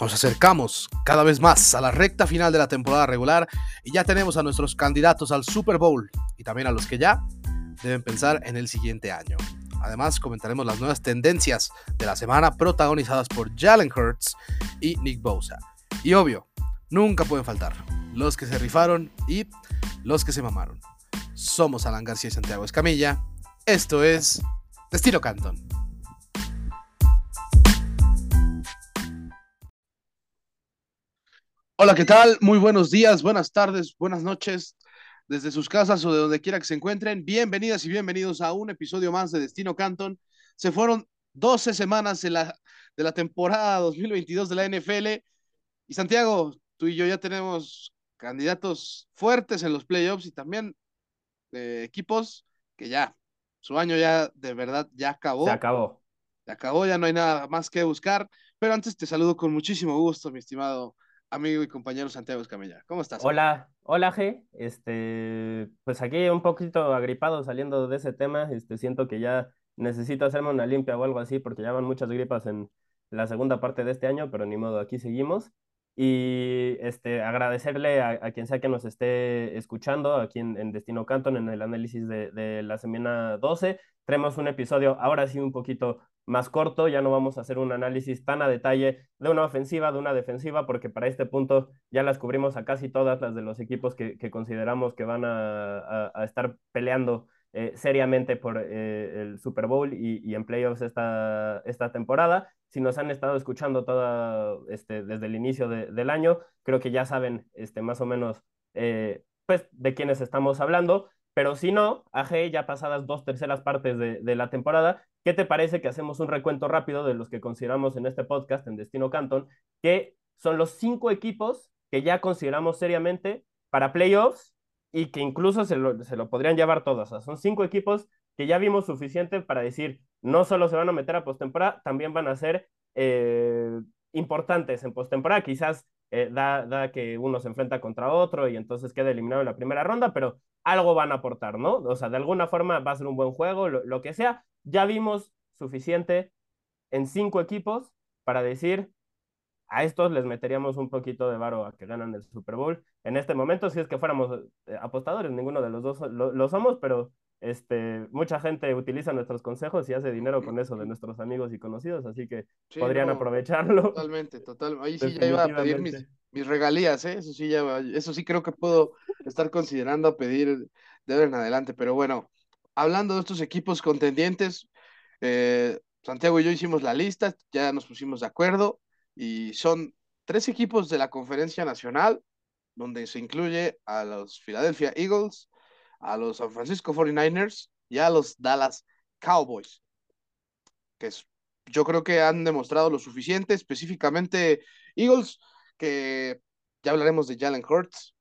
nos acercamos cada vez más a la recta final de la temporada regular y ya tenemos a nuestros candidatos al Super Bowl y también a los que ya deben pensar en el siguiente año. Además, comentaremos las nuevas tendencias de la semana protagonizadas por Jalen Hurts y Nick Bosa. Y obvio, nunca pueden faltar los que se rifaron y los que se mamaron. Somos Alan García y Santiago Escamilla. Esto es Destino Canton. Hola, ¿qué tal? Muy buenos días, buenas tardes, buenas noches, desde sus casas o de donde quiera que se encuentren. Bienvenidas y bienvenidos a un episodio más de Destino Canton. Se fueron 12 semanas de la, de la temporada 2022 de la NFL. Y Santiago, tú y yo ya tenemos candidatos fuertes en los playoffs y también equipos que ya, su año ya de verdad ya acabó. Se acabó. Se acabó, ya no hay nada más que buscar. Pero antes te saludo con muchísimo gusto, mi estimado amigo y compañero Santiago Escamilla. ¿Cómo estás? Hola, hola G. Este, pues aquí un poquito agripado saliendo de ese tema. Este, siento que ya necesito hacerme una limpia o algo así porque ya van muchas gripas en la segunda parte de este año, pero ni modo, aquí seguimos. Y este, agradecerle a, quien sea que nos esté escuchando aquí en, Destino Canton en el análisis de, de la semana 12. Traemos un episodio ahora sí un poquito más corto, ya no vamos a hacer un análisis tan a detalle de una ofensiva, de una defensiva, porque para este punto ya las cubrimos a casi todas las de los equipos que, consideramos que van a, estar peleando eh, seriamente por eh, el Super Bowl y, en playoffs esta, esta temporada. Si nos han estado escuchando toda, este, desde el inicio del año, creo que ya saben este, más o menos eh, pues, de quiénes estamos hablando. Pero si no, AG, ya pasadas dos terceras partes de, la temporada, ¿qué te parece que hacemos un recuento rápido de los que consideramos en este podcast, en Destino Canton, que son los cinco equipos que ya consideramos seriamente para playoffs y que incluso se lo, se lo podrían llevar todos? O son cinco equipos que ya vimos suficiente para decir, no solo se van a meter a postemporada, también van a ser eh, importantes en postemporada. Quizás eh, da, da, que uno se enfrenta contra otro y entonces queda eliminado en la primera ronda, pero algo van a aportar, ¿no? O sea, de alguna forma va a ser un buen juego, lo, que sea. Ya vimos suficiente en cinco equipos para decir, a estos les meteríamos un poquito de varo a que ganan el Super Bowl. En este momento, si es que fuéramos eh, apostadores, ninguno de los dos lo, somos, pero este, mucha gente utiliza nuestros consejos y hace dinero con eso de nuestros amigos y conocidos, así que podrían aprovecharlo. Totalmente, total. Ahí sí ya iba a pedir mis, mis regalías, ¿eh? Eso sí, ya, eso sí creo que puedo estar considerando pedir de ahora en adelante. Pero bueno, hablando de estos equipos contendientes, eh, Santiago y yo hicimos la lista, ya nos pusimos de acuerdo y son tres equipos de la conferencia nacional, donde se incluye a los Philadelphia Eagles, a los San Francisco 49ers y a los Dallas Cowboys, que es, yo creo que han demostrado lo suficiente, específicamente Eagles que ya hablaremos de Jalen Hurts,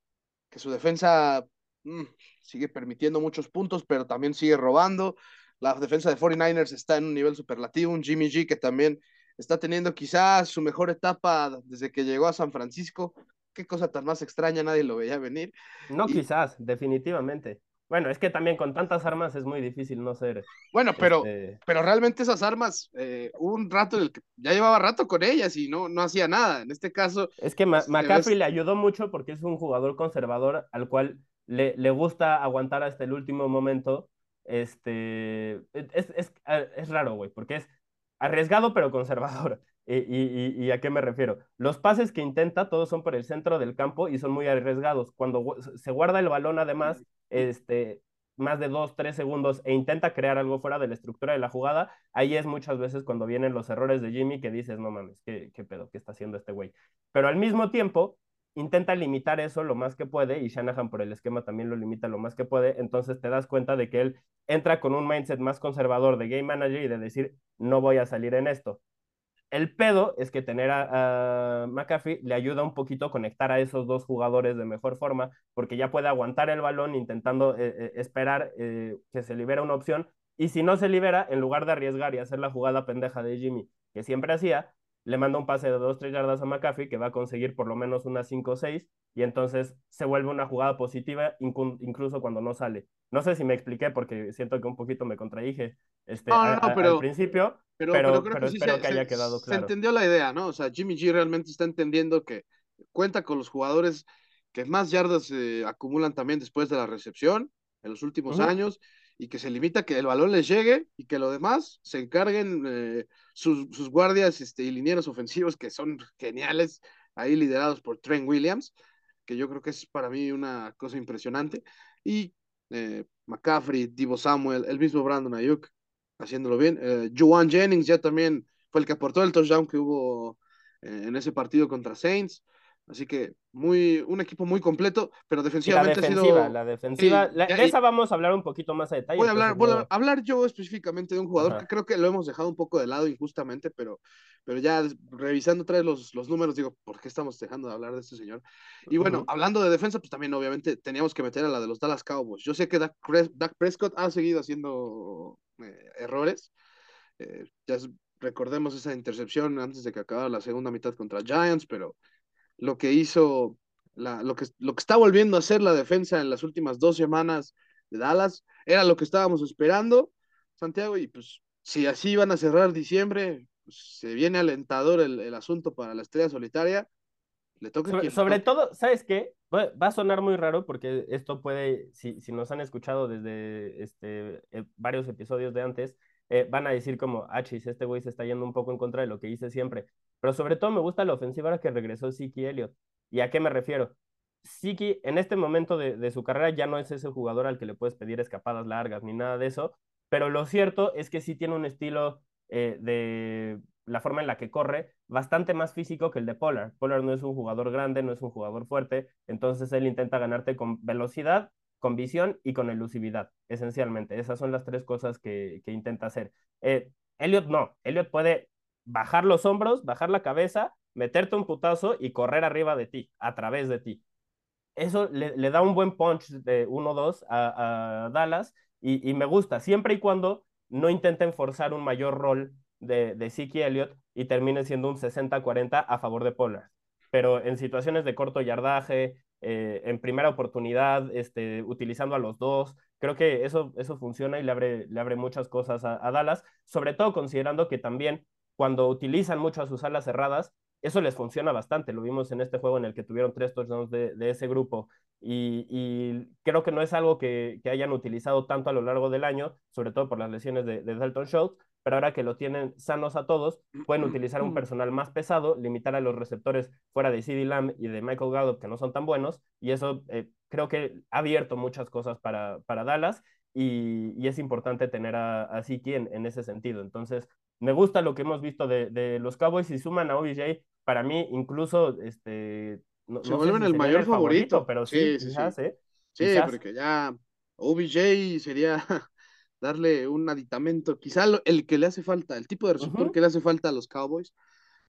que su defensa mm, sigue permitiendo muchos puntos, pero también sigue robando. La defensa de 49ers está en un nivel superlativo, un Jimmy G que también está teniendo quizás su mejor etapa desde que llegó a San Francisco. Qué cosa tan más extraña, nadie lo veía venir. No, quizás, definitivamente. Bueno, es que también con tantas armas es muy difícil no ser. Bueno, pero, este, pero realmente esas armas, eh, un rato, ya llevaba rato con ellas y no, no hacía nada. En este caso. Es que pues, McCaffrey le ayudó mucho porque es un jugador conservador al cual le, le gusta aguantar hasta el último momento. Este. Es, es, es raro, güey, porque es arriesgado pero conservador. ¿Y, y, y, a qué me refiero? Los pases que intenta, todos son por el centro del campo y son muy arriesgados. Cuando se guarda el balón, además, este, más de dos, tres segundos e intenta crear algo fuera de la estructura de la jugada, ahí es muchas veces cuando vienen los errores de Jimmy que dices, no mames, ¿qué, qué pedo? ¿Qué está haciendo este güey? Pero al mismo tiempo, intenta limitar eso lo más que puede y Shanahan por el esquema también lo limita lo más que puede, entonces te das cuenta de que él entra con un mindset más conservador de game manager y de decir, no voy a salir en esto. El pedo es que tener a, McAfee le ayuda un poquito a conectar a esos dos jugadores de mejor forma, porque ya puede aguantar el balón intentando eh, eh, esperar eh, que se libera una opción. Y si no se libera, en lugar de arriesgar y hacer la jugada pendeja de Jimmy, que siempre hacía, le manda un pase de 2-3 yardas a McAfee, que va a conseguir por lo menos unas 5 o 6, y entonces se vuelve una jugada positiva incluso cuando no sale. No sé si me expliqué porque siento que un poquito me contradije este, al principio, pero, pero, creo que espero que haya quedado claro. Se entendió la idea, ¿no? O sea, Jimmy G realmente está entendiendo que cuenta con los jugadores que más yardas se acumulan también después de la recepción en los últimos años y que se limita a que el balón les llegue y que lo demás se encarguen eh, sus, sus, guardias este, y linieros ofensivos que son geniales, ahí liderados por Trent Williams, que yo creo que es para mí una cosa impresionante. Y eh, McCaffrey, Divo Samuel, el mismo Brandon Ayuk, haciéndolo bien. Eh, Jennings ya también fue el que aportó el touchdown que hubo eh, en ese partido contra Saints. Así que muy, un equipo muy completo, pero defensivamente la defensiva, ha sido. La defensiva, de esa vamos a hablar un poquito más a detalle. Voy a hablar, voy a hablar yo específicamente de un jugador que creo que lo hemos dejado un poco de lado injustamente, pero, pero ya revisando otra vez los, los números, digo, ¿por qué estamos dejando de hablar de este señor? Y bueno, hablando de defensa, pues también obviamente teníamos que meter a la de los Dallas Cowboys. Yo sé que Dak, Prescott ha seguido haciendo eh, errores. Eh, ya recordemos esa intercepción antes de que acabara la segunda mitad contra Giants, pero lo que hizo, la, lo, que, lo que está volviendo a hacer la defensa en las últimas dos semanas de Dallas, era lo que estábamos esperando, Santiago, y pues si así van a cerrar diciembre, pues, se viene alentador el, el, asunto para la estrella solitaria. Le toca sobre, sobre todo, ¿sabes qué? Va a sonar muy raro porque esto puede, si, si nos han escuchado desde este, eh, varios episodios de antes, eh, van a decir como, ah, este güey se está yendo un poco en contra de lo que hice siempre. Pero sobre todo me gusta la ofensiva ahora que regresó Siki Elliott. ¿Y a qué me refiero? Siki en este momento de, su carrera ya no es ese jugador al que le puedes pedir escapadas largas ni nada de eso, pero lo cierto es que sí tiene un estilo eh, de la forma en la que corre bastante más físico que el de Pollard. Pollard no es un jugador grande, no es un jugador fuerte, entonces él intenta ganarte con velocidad con visión y con elusividad, esencialmente. Esas son las tres cosas que, intenta hacer. Eh, Elliot no, Elliot puede bajar los hombros, bajar la cabeza, meterte un putazo y correr arriba de ti, a través de ti. Eso le, da un buen punch de 1-2 a, Dallas y, me gusta, siempre y cuando no intenten forzar un mayor rol de, de Siki Elliott y termine siendo un 60-40 a favor de Pollard. Pero en situaciones de corto yardaje, eh, en primera oportunidad, este, utilizando a los dos. Creo que eso, eso funciona y le abre, le abre muchas cosas a, Dallas, sobre todo considerando que también cuando utilizan mucho a sus alas cerradas, eso les funciona bastante. Lo vimos en este juego en el que tuvieron tres touchdowns de, de ese grupo y, y, creo que no es algo que, que, hayan utilizado tanto a lo largo del año, sobre todo por las lesiones de, de Dalton Schultz, pero ahora que lo tienen sanos a todos, pueden utilizar un personal más pesado, limitar a los receptores fuera de CD Lamb y de Michael Gallup, que no son tan buenos, y eso eh, creo que ha abierto muchas cosas para, para Dallas, y, y es importante tener a, a Siki en, en, ese sentido. Entonces, me gusta lo que hemos visto de, de los Cowboys, y suman a OBJ, para mí incluso, este... No, Se vuelven el mayor favorito, pero sí, sí, quizás, ¿eh? Sí, porque ya OBJ sería darle un aditamento, quizá el que le hace falta, el tipo de receptor que le hace falta a los Cowboys.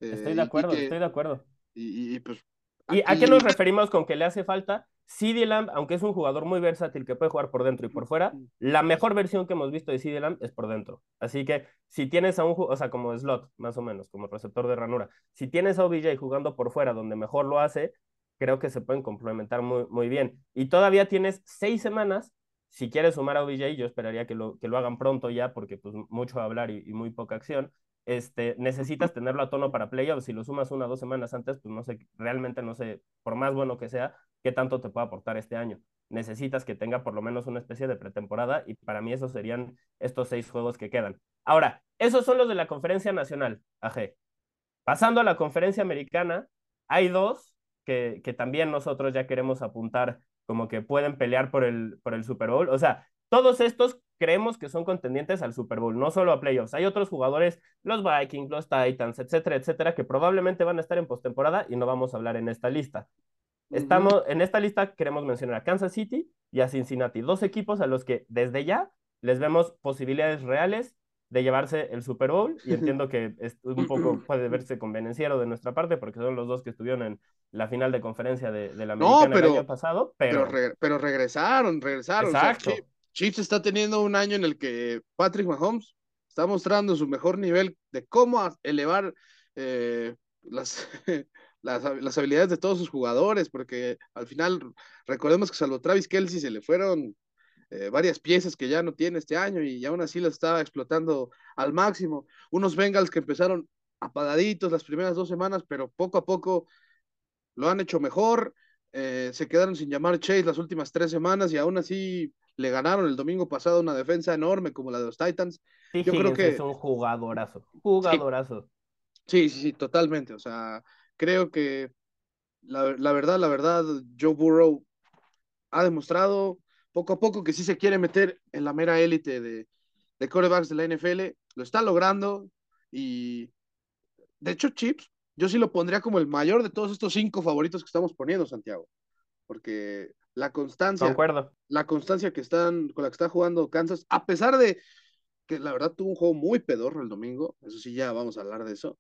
estoy de eh, acuerdo, estoy de acuerdo. Y, pues. ¿Y a qué nos referimos con que le hace falta? CD Lamb, aunque es un jugador muy versátil que puede jugar por dentro y por fuera, la mejor versión que hemos visto de CD Lamb es por dentro. Así que si tienes a un, o sea, como slot, más o menos, como receptor de ranura, si tienes a OBJ jugando por fuera donde mejor lo hace, creo que se pueden complementar muy, muy bien. Y todavía tienes seis semanas si quieres sumar a OBJ, yo esperaría que lo, que lo hagan pronto ya, porque pues mucho hablar y, muy poca acción. Este, necesitas tenerlo a tono para playoffs. Si lo sumas una o dos semanas antes, pues no sé, realmente no sé, por más bueno que sea, qué tanto te puede aportar este año. Necesitas que tenga por lo menos una especie de pretemporada y para mí esos serían estos seis juegos que quedan. Ahora, esos son los de la conferencia nacional, AG. Pasando a la conferencia americana, hay dos que, que también nosotros ya queremos apuntar como que pueden pelear por el, por el Super Bowl. O sea, todos estos creemos que son contendientes al Super Bowl, no solo a playoffs. Hay otros jugadores, los Vikings, los Titans, etcétera, etcétera, que probablemente van a estar en postemporada y no vamos a hablar en esta lista. Estamos, en esta lista queremos mencionar a Kansas City y a Cincinnati, dos equipos a los que desde ya les vemos posibilidades reales de llevarse el Super Bowl y entiendo que es un poco puede verse convenenciero de nuestra parte porque son los dos que estuvieron en la final de conferencia de, de la Americana el año pasado, pero... Pero, regresaron, regresaron. Exacto. Chiefs está teniendo un año en el que Patrick Mahomes está mostrando su mejor nivel de cómo elevar eh, las, las, las, habilidades de todos sus jugadores, porque al final recordemos que salvo Travis Kelsey se le fueron eh, varias piezas que ya no tiene este año y aún así las está explotando al máximo. Unos Bengals que empezaron apagaditos las primeras dos semanas, pero poco a poco lo han hecho mejor. Eh, se quedaron sin llamar Chase las últimas tres semanas y aún así le ganaron el domingo pasado una defensa enorme como la de los Titans. Yo creo que es un jugadorazo, jugadorazo. Sí, sí, sí, totalmente. O sea, creo que la, la verdad, la verdad, Joe Burrow ha demostrado poco a poco que sí se quiere meter en la mera élite de, de corebacks de la NFL. Lo está logrando y de hecho, Chips, yo sí lo pondría como el mayor de todos estos cinco favoritos que estamos poniendo, Santiago. Porque la constancia, la constancia que están, con la que está jugando Kansas, a pesar de que la verdad tuvo un juego muy pedorro el domingo, eso sí, ya vamos a hablar de eso,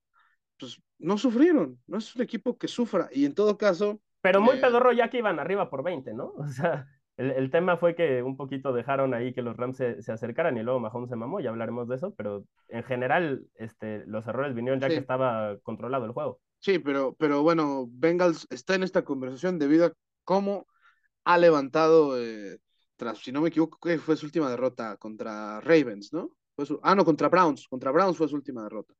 pues no sufrieron, no es un equipo que sufra, y en todo caso... Pero muy eh, pedorro ya que iban arriba por 20, ¿no? O sea, el, el, tema fue que un poquito dejaron ahí que los Rams se, se, acercaran y luego Mahomes se mamó, ya hablaremos de eso, pero en general este, los errores vinieron ya que estaba controlado el juego. Sí, pero, pero bueno, Bengals está en esta conversación debido a cómo ha levantado, eh, tras, si no me equivoco, que fue su última derrota contra Ravens, ¿no? Fue su, ah, no, contra Browns, contra Browns fue su última derrota.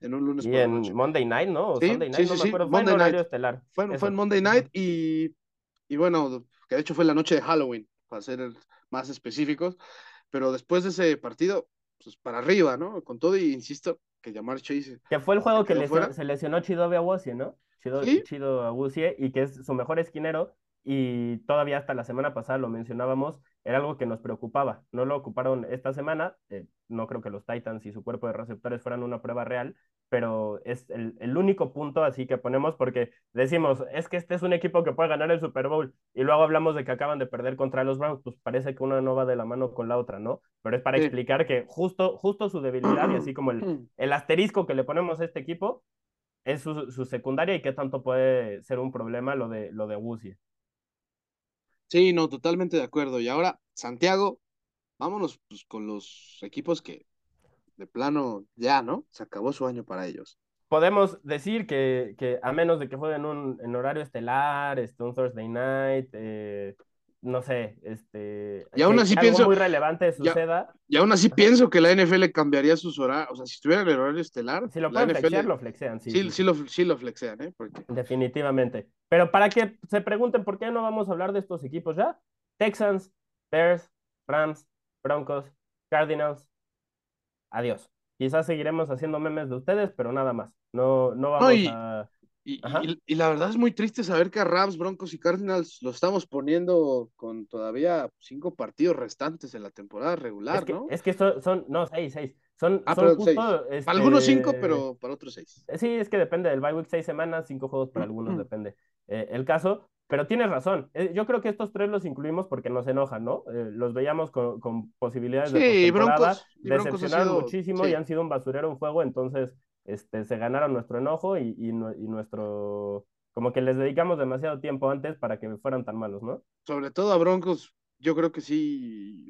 En un lunes. Y en Monday Night, ¿no? sí, Sunday Night, sí, sí, fue Monday en Night. estelar. Fue, fue, en Monday Night y, y bueno, que de hecho fue la noche de Halloween, para ser más específicos, pero después de ese partido, pues para arriba, ¿no? Con todo y insisto que llamar Chase. Que fue el juego que se lesionó Chido Aguasie, ¿no? Chido. Chido y que es su mejor esquinero, y todavía hasta la semana pasada lo mencionábamos, era algo que nos preocupaba. No lo ocuparon esta semana, eh, no creo que los Titans y su cuerpo de receptores fueran una prueba real, pero es el, el, único punto así que ponemos porque decimos, es que este es un equipo que puede ganar el Super Bowl y luego hablamos de que acaban de perder contra los Browns, pues parece que una no va de la mano con la otra, ¿no? Pero es para explicar que justo, justo su debilidad y así como el, el asterisco que le ponemos a este equipo es su, su secundaria y qué tanto puede ser un problema lo de, lo de Wuzie. Sí, no, totalmente de acuerdo. Y ahora, Santiago, vámonos pues, con los equipos que de plano ya, ¿no? Se acabó su año para ellos. Podemos decir que, que a menos de que jueguen un, en horario estelar, este, un Thursday night, eh, no sé, este. Y aún así pienso. muy relevante suceda. Y, aún así pienso que la NFL cambiaría sus horarios. O sea, si estuviera en el horario estelar. Si lo pueden flexear, lo flexean. Sí, sí, sí. lo, sí lo flexean, ¿eh? Definitivamente. Pero para que se pregunten por qué no vamos a hablar de estos equipos ya: Texans, Bears, Rams, Broncos, Cardinals. Adiós. Quizás seguiremos haciendo memes de ustedes, pero nada más. No, no vamos a y, y, la verdad es muy triste saber que a Rams, Broncos y Cardinals lo estamos poniendo con todavía cinco partidos restantes en la temporada regular, es que, ¿no? Es que son, son, no, seis, seis. Son, ah, son justo, Este... Para algunos cinco, pero para otros seis. Sí, es que depende del bye week, seis semanas, cinco juegos para algunos, depende eh, el caso. Pero tienes razón. Eh, yo creo que estos tres los incluimos porque nos enojan, ¿no? Eh, los veíamos con, con posibilidades sí, de Broncos, decepcionaron sido... muchísimo sí. y han sido un basurero un juego, entonces este, se ganaron nuestro enojo y, y, y, nuestro, como que les dedicamos demasiado tiempo antes para que fueran tan malos, ¿no? Sobre todo a Broncos, yo creo que sí,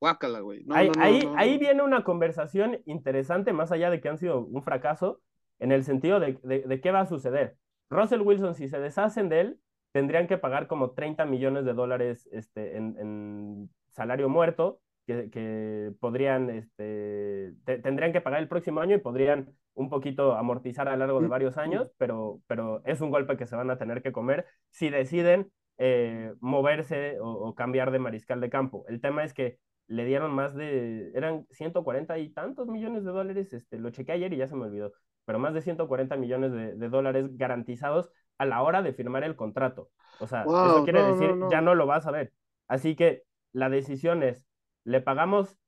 guácala, güey. No, ahí, no, ahí, no, ahí, viene una conversación interesante, más allá de que han sido un fracaso, en el sentido de, de, de qué va a suceder. Russell Wilson, si se deshacen de él, tendrían que pagar como 30 millones de dólares este, en, en salario muerto, que, que podrían, este, te, tendrían que pagar el próximo año y podrían un poquito amortizar a lo largo de varios años, pero, pero es un golpe que se van a tener que comer si deciden eh, moverse o, o, cambiar de mariscal de campo. El tema es que le dieron más de, eran 140 y tantos millones de dólares, este, lo chequé ayer y ya se me olvidó, pero más de 140 millones de, de dólares garantizados a la hora de firmar el contrato. O sea, wow, eso quiere no, decir, no, no. ya no lo vas a ver. Así que la decisión es, le pagamos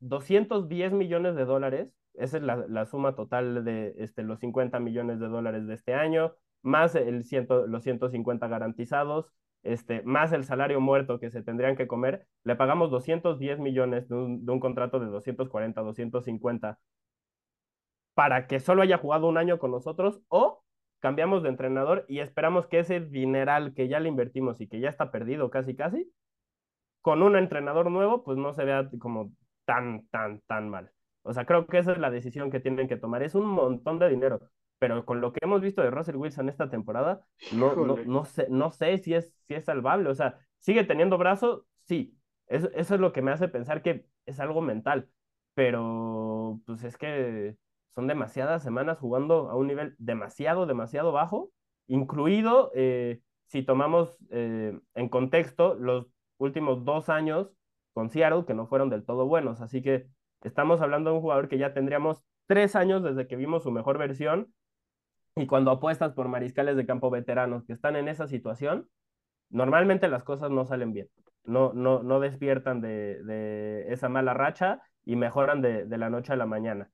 210 millones de dólares esa es la, la, suma total de este, los 50 millones de dólares de este año, más el ciento, los 150 garantizados, este, más el salario muerto que se tendrían que comer. Le pagamos 210 millones de un, de un contrato de 240, 250 para que solo haya jugado un año con nosotros o cambiamos de entrenador y esperamos que ese dineral que ya le invertimos y que ya está perdido casi casi, con un entrenador nuevo, pues no se vea como tan, tan, tan mal. O sea, creo que esa es la decisión que tienen que tomar. Es un montón de dinero, pero con lo que hemos visto de Russell Wilson esta temporada, no, no, no, sé, no sé si es, si es salvable. O sea, sigue teniendo brazo, sí, Eso, eso es lo que me hace pensar que es algo mental, pero pues es que son demasiadas semanas jugando a un nivel demasiado, demasiado bajo, incluido eh, si tomamos eh, en contexto los últimos dos años con Seattle, que no fueron del todo buenos. Así que estamos hablando de un jugador que ya tendríamos tres años desde que vimos su mejor versión. Y cuando apuestas por mariscales de campo veteranos que están en esa situación, normalmente las cosas no salen bien. No, no, no despiertan de, de esa mala racha y mejoran de, de la noche a la mañana.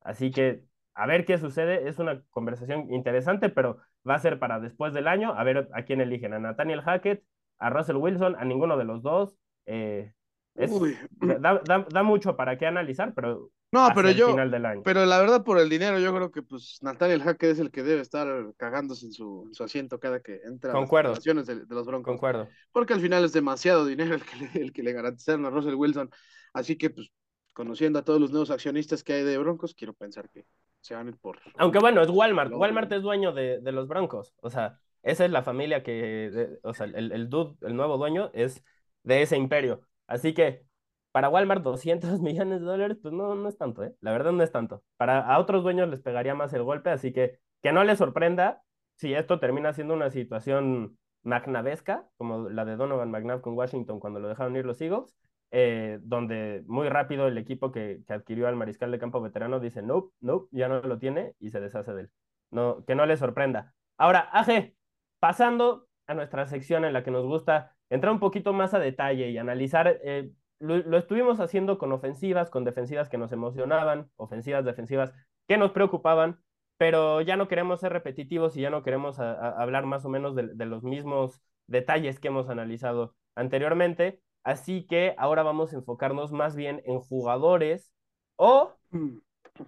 Así que a ver qué sucede. Es una conversación interesante, pero va a ser para después del año. A ver a quién eligen, a Nathaniel Hackett, a Russell Wilson, a ninguno de los dos. Eh, da, da, da, mucho para qué analizar, pero no, pero yo, final del año. pero la verdad por el dinero yo creo que pues Nathaniel Hackett es el que debe estar cagándose en su, su asiento cada que entra Concuerdo. las de, de, los Broncos. Concuerdo. Porque al final es demasiado dinero el que le, el que le garantizaron a Russell Wilson, así que pues conociendo a todos los nuevos accionistas que hay de Broncos, quiero pensar que se van a ir por... Aunque bueno, es Walmart. Walmart es dueño de, de, los Broncos. O sea, esa es la familia que, o sea, el, el dude, el nuevo dueño es de ese imperio. Así que para Walmart 200 millones de dólares, pues no, no es tanto, ¿eh? La verdad no es tanto. Para a otros dueños les pegaría más el golpe, así que que no les sorprenda si esto termina siendo una situación magnavesca, como la de Donovan McNabb con Washington cuando lo dejaron ir los Eagles, eh, donde muy rápido el equipo que, que, adquirió al mariscal de campo veterano dice, no, no, ya no lo tiene y se deshace de él. No, que no le sorprenda. Ahora, Aje, pasando a nuestra sección en la que nos gusta entrar un poquito más a detalle y analizar, eh, lo, estuvimos haciendo con ofensivas, con defensivas que nos emocionaban, ofensivas, defensivas que nos preocupaban, pero ya no queremos ser repetitivos y ya no queremos hablar más o menos de, de los mismos detalles que hemos analizado anteriormente. Así que ahora vamos a enfocarnos más bien en jugadores o mm.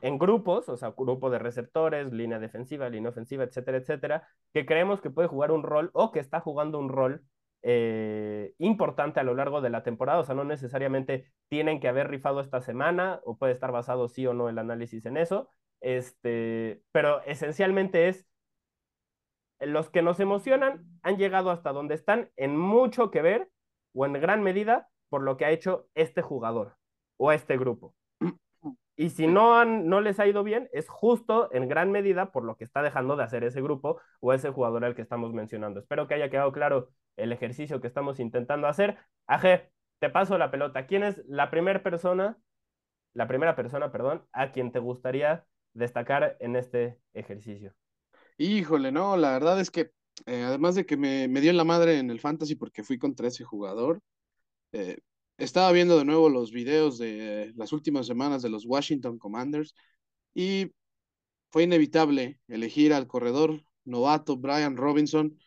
En grupos, o sea, grupo de receptores, línea defensiva, línea ofensiva, etcétera, etcétera, que creemos que puede jugar un rol o que está jugando un rol eh, importante a lo largo de la temporada. O sea, no necesariamente tienen que haber rifado esta semana o puede estar basado sí o no el análisis en eso. Este, pero esencialmente es los que nos emocionan han llegado hasta donde están en mucho que ver o en gran medida por lo que ha hecho este jugador o este grupo. Y si no, han, no les ha ido bien, es justo en gran medida por lo que está dejando de hacer ese grupo o ese jugador al que estamos mencionando. Espero que haya quedado claro el ejercicio que estamos intentando hacer. Aje, te paso la pelota. ¿Quién es la primera persona, la primera persona, perdón, a quien te gustaría destacar en este ejercicio? Híjole, no, la verdad es que eh, además de que me, me, dio la madre en el fantasy porque fui contra ese jugador, eh, estaba viendo de nuevo los videos de las últimas semanas de los Washington Commanders y fue inevitable elegir al corredor novato Brian Robinson,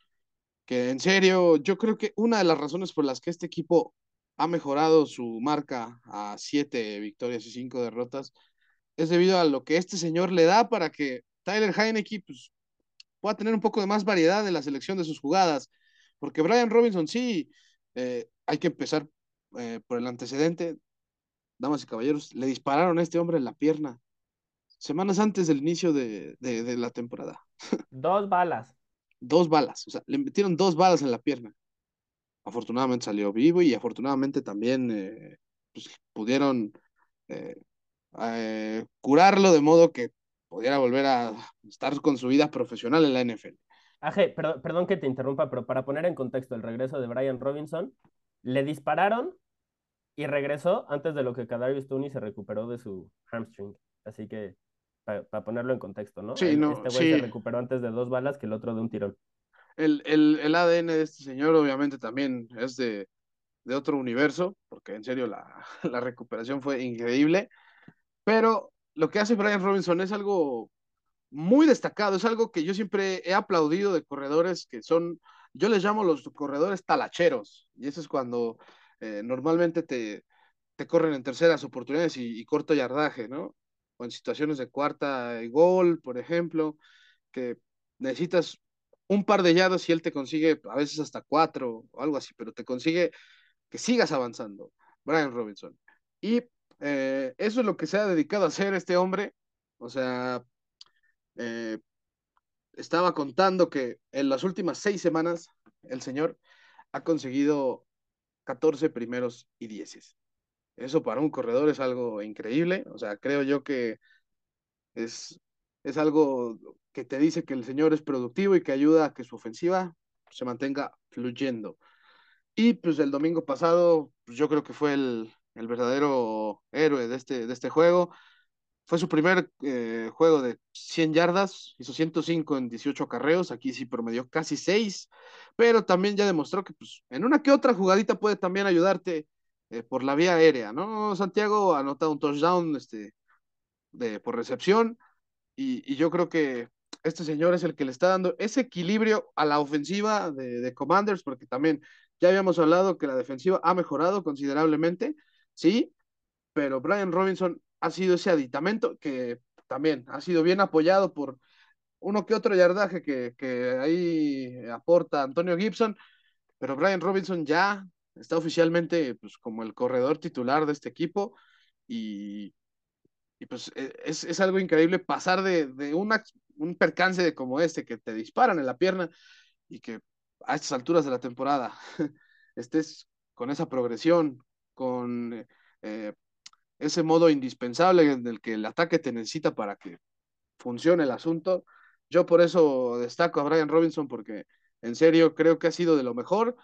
que en serio, yo creo que una de las razones por las que este equipo ha mejorado su marca a siete victorias y cinco derrotas es debido a lo que este señor le da para que Tyler Heineke pues, pueda tener un poco de más variedad en la selección de sus jugadas. Porque Brian Robinson, sí, eh, hay que empezar eh, por el antecedente. Damas y caballeros, le dispararon a este hombre en la pierna semanas antes del inicio de, de, de la temporada. Dos balas. dos balas, o sea, le metieron dos balas en la pierna. Afortunadamente salió vivo y afortunadamente también eh, pues, pudieron eh, curarlo de modo que pudiera volver a estar con su vida profesional en la NFL. Aje, perdón, perdón que te interrumpa, pero para poner en contexto el regreso de Brian Robinson, le dispararon y regresó antes de lo que Kadarius Tooney se recuperó de su hamstring. Así que, para pa ponerlo en contexto, ¿no? Sí, no este güey sí. se recuperó antes de dos balas que el otro de un tirón. El, el, el ADN de este señor obviamente también es de, de otro universo, porque en serio la, la recuperación fue increíble, pero lo que hace Brian Robinson es algo muy destacado, es algo que yo siempre he aplaudido de corredores que son, yo les llamo los corredores talacheros, y eso es cuando eh, normalmente te, te, corren en terceras oportunidades y, corto yardaje, ¿no? O en situaciones de cuarta y gol, por ejemplo, que necesitas un par de yardas y él te consigue a veces hasta cuatro o algo así, pero te consigue que sigas avanzando, Brian Robinson. Y eh, eso es lo que se ha dedicado a hacer este hombre. O sea, eh, estaba contando que en las últimas seis semanas el señor ha conseguido 14 primeros y 10. Eso para un corredor es algo increíble. O sea, creo yo que es, es algo que te dice que el señor es productivo y que ayuda a que su ofensiva se mantenga fluyendo. Y pues el domingo pasado, pues yo creo que fue el, el verdadero héroe de este, de este juego. Fue su primer eh, juego de 100 yardas, hizo 105 en 18 carreos, aquí sí promedió casi 6, pero también ya demostró que pues, en una que otra jugadita puede también ayudarte eh, por la vía aérea, ¿no? Santiago anota un touchdown este, de, por recepción y, y, yo creo que este señor es el que le está dando ese equilibrio a la ofensiva de, de Commanders, porque también ya habíamos hablado que la defensiva ha mejorado considerablemente, sí, pero Brian Robinson ha sido ese aditamento que también ha sido bien apoyado por uno que otro yardaje que, que ahí aporta Antonio Gibson, pero Brian Robinson ya está oficialmente pues, como el corredor titular de este equipo y, y pues e, es, es, algo increíble pasar de, de un percance de como este que te disparan en la pierna y que a estas alturas de la temporada estés con esa progresión, con eh, ese modo indispensable en el que el ataque te necesita para que funcione el asunto. Yo por eso destaco a Brian Robinson porque en serio creo que ha sido de lo mejor.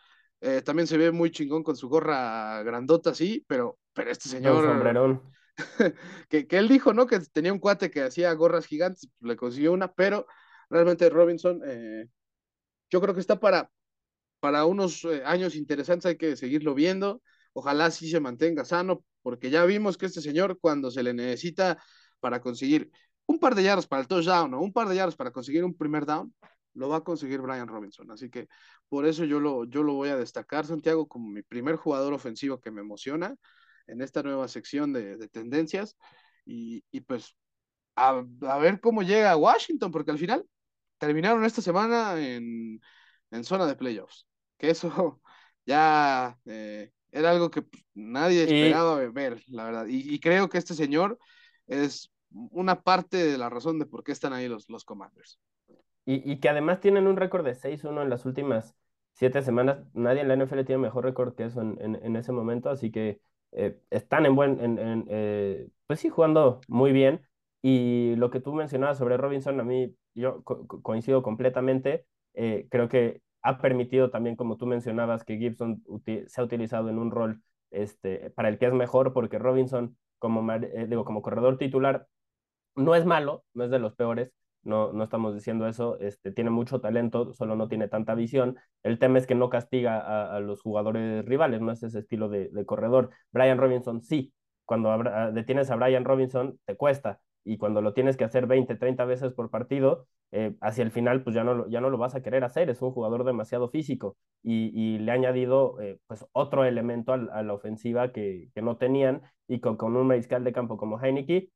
Eh, también se ve muy chingón con su gorra grandota, sí, pero, pero este señor... sombrerón. que, que él dijo, ¿no? Que tenía un cuate que hacía gorras gigantes, le consiguió una, pero realmente Robinson, eh, yo creo que está para, para unos eh, años interesantes, hay que seguirlo viendo. Ojalá sí se mantenga sano, porque ya vimos que este señor cuando se le necesita para conseguir un par de yardas para el touchdown o un par de yardas para conseguir un primer down, lo va a conseguir Brian Robinson. Así que por eso yo lo, yo lo voy a destacar, Santiago, como mi primer jugador ofensivo que me emociona en esta nueva sección de, de tendencias. Y, pues a, ver cómo llega a Washington, porque al final terminaron esta semana en, en zona de playoffs. Que eso ya eh, era algo que pues, nadie esperaba ver, la verdad. Y, creo que este señor es una parte de la razón de por qué están ahí los, los Commanders. Y, y que además tienen un récord de 6-1 en las últimas siete semanas. Nadie en la NFL tiene mejor récord que eso en, en, ese momento, así que eh, están en buen, en, eh, pues sí, jugando muy bien. Y lo que tú mencionabas sobre Robinson, a mí yo co coincido completamente. Eh, creo que ha permitido también, como tú mencionabas, que Gibson se ha utilizado en un rol este, para el que es mejor, porque Robinson, como, eh, digo, como corredor titular, no es malo, no es de los peores, no, no estamos diciendo eso, este, tiene mucho talento, solo no tiene tanta visión. El tema es que no castiga a, los jugadores rivales, no es ese estilo de, de corredor. Brian Robinson sí, cuando detienes a Brian Robinson te cuesta, y cuando lo tienes que hacer 20, 30 veces por partido, eh, hacia el final pues ya no, ya no lo vas a querer hacer, es un jugador demasiado físico. Y, y le ha añadido eh, pues otro elemento a, la ofensiva que, que, no tenían y con, con, un mariscal de campo como Heineke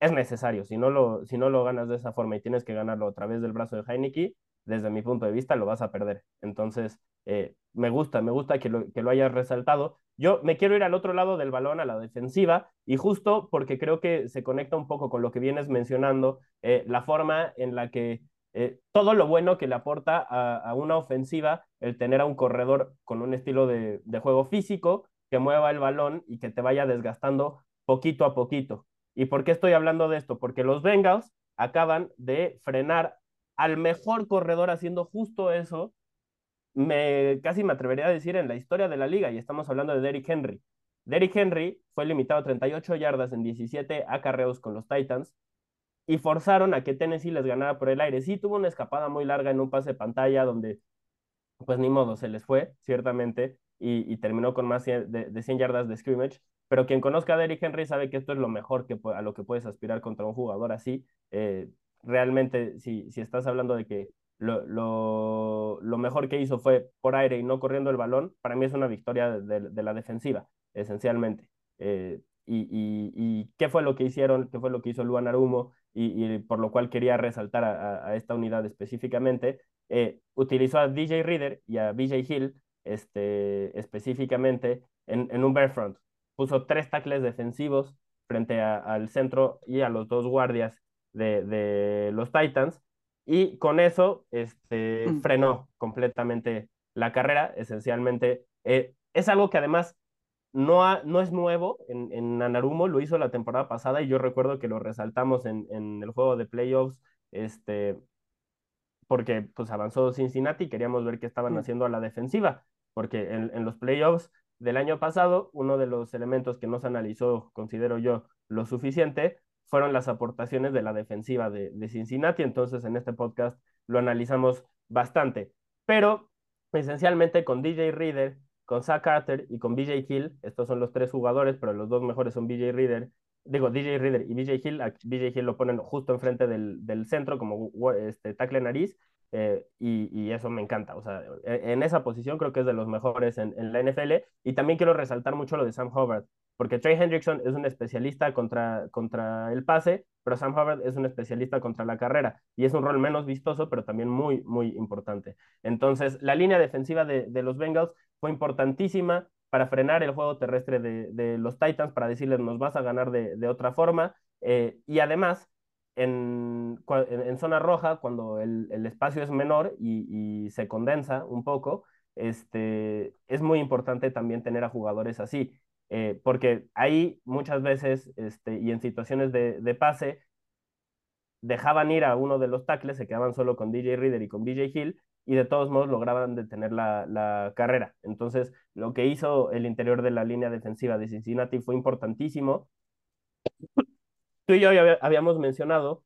es necesario, si no, lo, si no lo ganas de esa forma y tienes que ganarlo a través del brazo de Heineke, desde mi punto de vista lo vas a perder. Entonces, eh, me gusta, me gusta que lo, que hayas resaltado. Yo me quiero ir al otro lado del balón, a la defensiva, y justo porque creo que se conecta un poco con lo que vienes mencionando, eh, la forma en la que eh, todo lo bueno que le aporta a, a, una ofensiva el tener a un corredor con un estilo de, de juego físico que mueva el balón y que te vaya desgastando poquito a poquito. ¿Y por qué estoy hablando de esto? Porque los Bengals acaban de frenar al mejor corredor haciendo justo eso me casi me atrevería a decir en la historia de la liga, y estamos hablando de Derrick Henry. Derrick Henry fue limitado a 38 yardas en 17 acarreos con los Titans y forzaron a que Tennessee les ganara por el aire. Sí tuvo una escapada muy larga en un pase de pantalla donde, pues ni modo, se les fue, ciertamente, y, terminó con más de, de, 100 yardas de scrimmage. Pero quien conozca a Derrick Henry sabe que esto es lo mejor que, a lo que puedes aspirar contra un jugador así. Eh, realmente, si, si estás hablando de que lo, lo, mejor que hizo fue por aire y no corriendo el balón, para mí es una victoria de, la defensiva, esencialmente. Eh, y, y, qué fue lo que hicieron, qué fue lo que hizo Luan Arumo, y, por lo cual quería resaltar a, esta unidad específicamente. Eh, utilizó a DJ Reader y a BJ Hill este, específicamente en, en un bear front. Puso tres tackles defensivos frente al centro y a los dos guardias de, de los Titans y con eso este, mm. frenó completamente la carrera, esencialmente. Eh, es algo que además no, no es nuevo en, en Anarumo, lo hizo la temporada pasada y yo recuerdo que lo resaltamos en, en el juego de playoffs, este, porque pues avanzó Cincinnati y queríamos ver qué estaban mm. haciendo a la defensiva, porque en, en los playoffs del año pasado, uno de los elementos que no se analizó, considero yo, lo suficiente, fueron las aportaciones de la defensiva de, Cincinnati, entonces en este podcast lo analizamos bastante, pero esencialmente con DJ Reader, con Zach Carter y con BJ Hill, estos son los tres jugadores, pero los dos mejores son BJ Reader, digo DJ Reader y BJ Hill, BJ Hill lo ponen justo enfrente del, del centro como este, tackle nariz, eh, y, eso me encanta. O sea, e, en esa posición creo que es de los mejores en, en, la NFL. Y también quiero resaltar mucho lo de Sam Hubbard, porque Trey Hendrickson es un especialista contra, contra el pase, pero Sam Hubbard es un especialista contra la carrera. Y es un rol menos vistoso, pero también muy, muy importante. Entonces, la línea defensiva de, de los Bengals fue importantísima para frenar el juego terrestre de, de los Titans, para decirles nos vas a ganar de, de otra forma. Eh, y además, en, en, zona roja, cuando el, el espacio es menor y, y, se condensa un poco, este, es muy importante también tener a jugadores así, eh, porque ahí muchas veces este, y en situaciones de, pase dejaban ir a uno de los tackles, se quedaban solo con DJ Reader y con BJ Hill, y de todos modos lograban detener la, la, carrera. Entonces, lo que hizo el interior de la línea defensiva de Cincinnati fue importantísimo tú y yo habíamos mencionado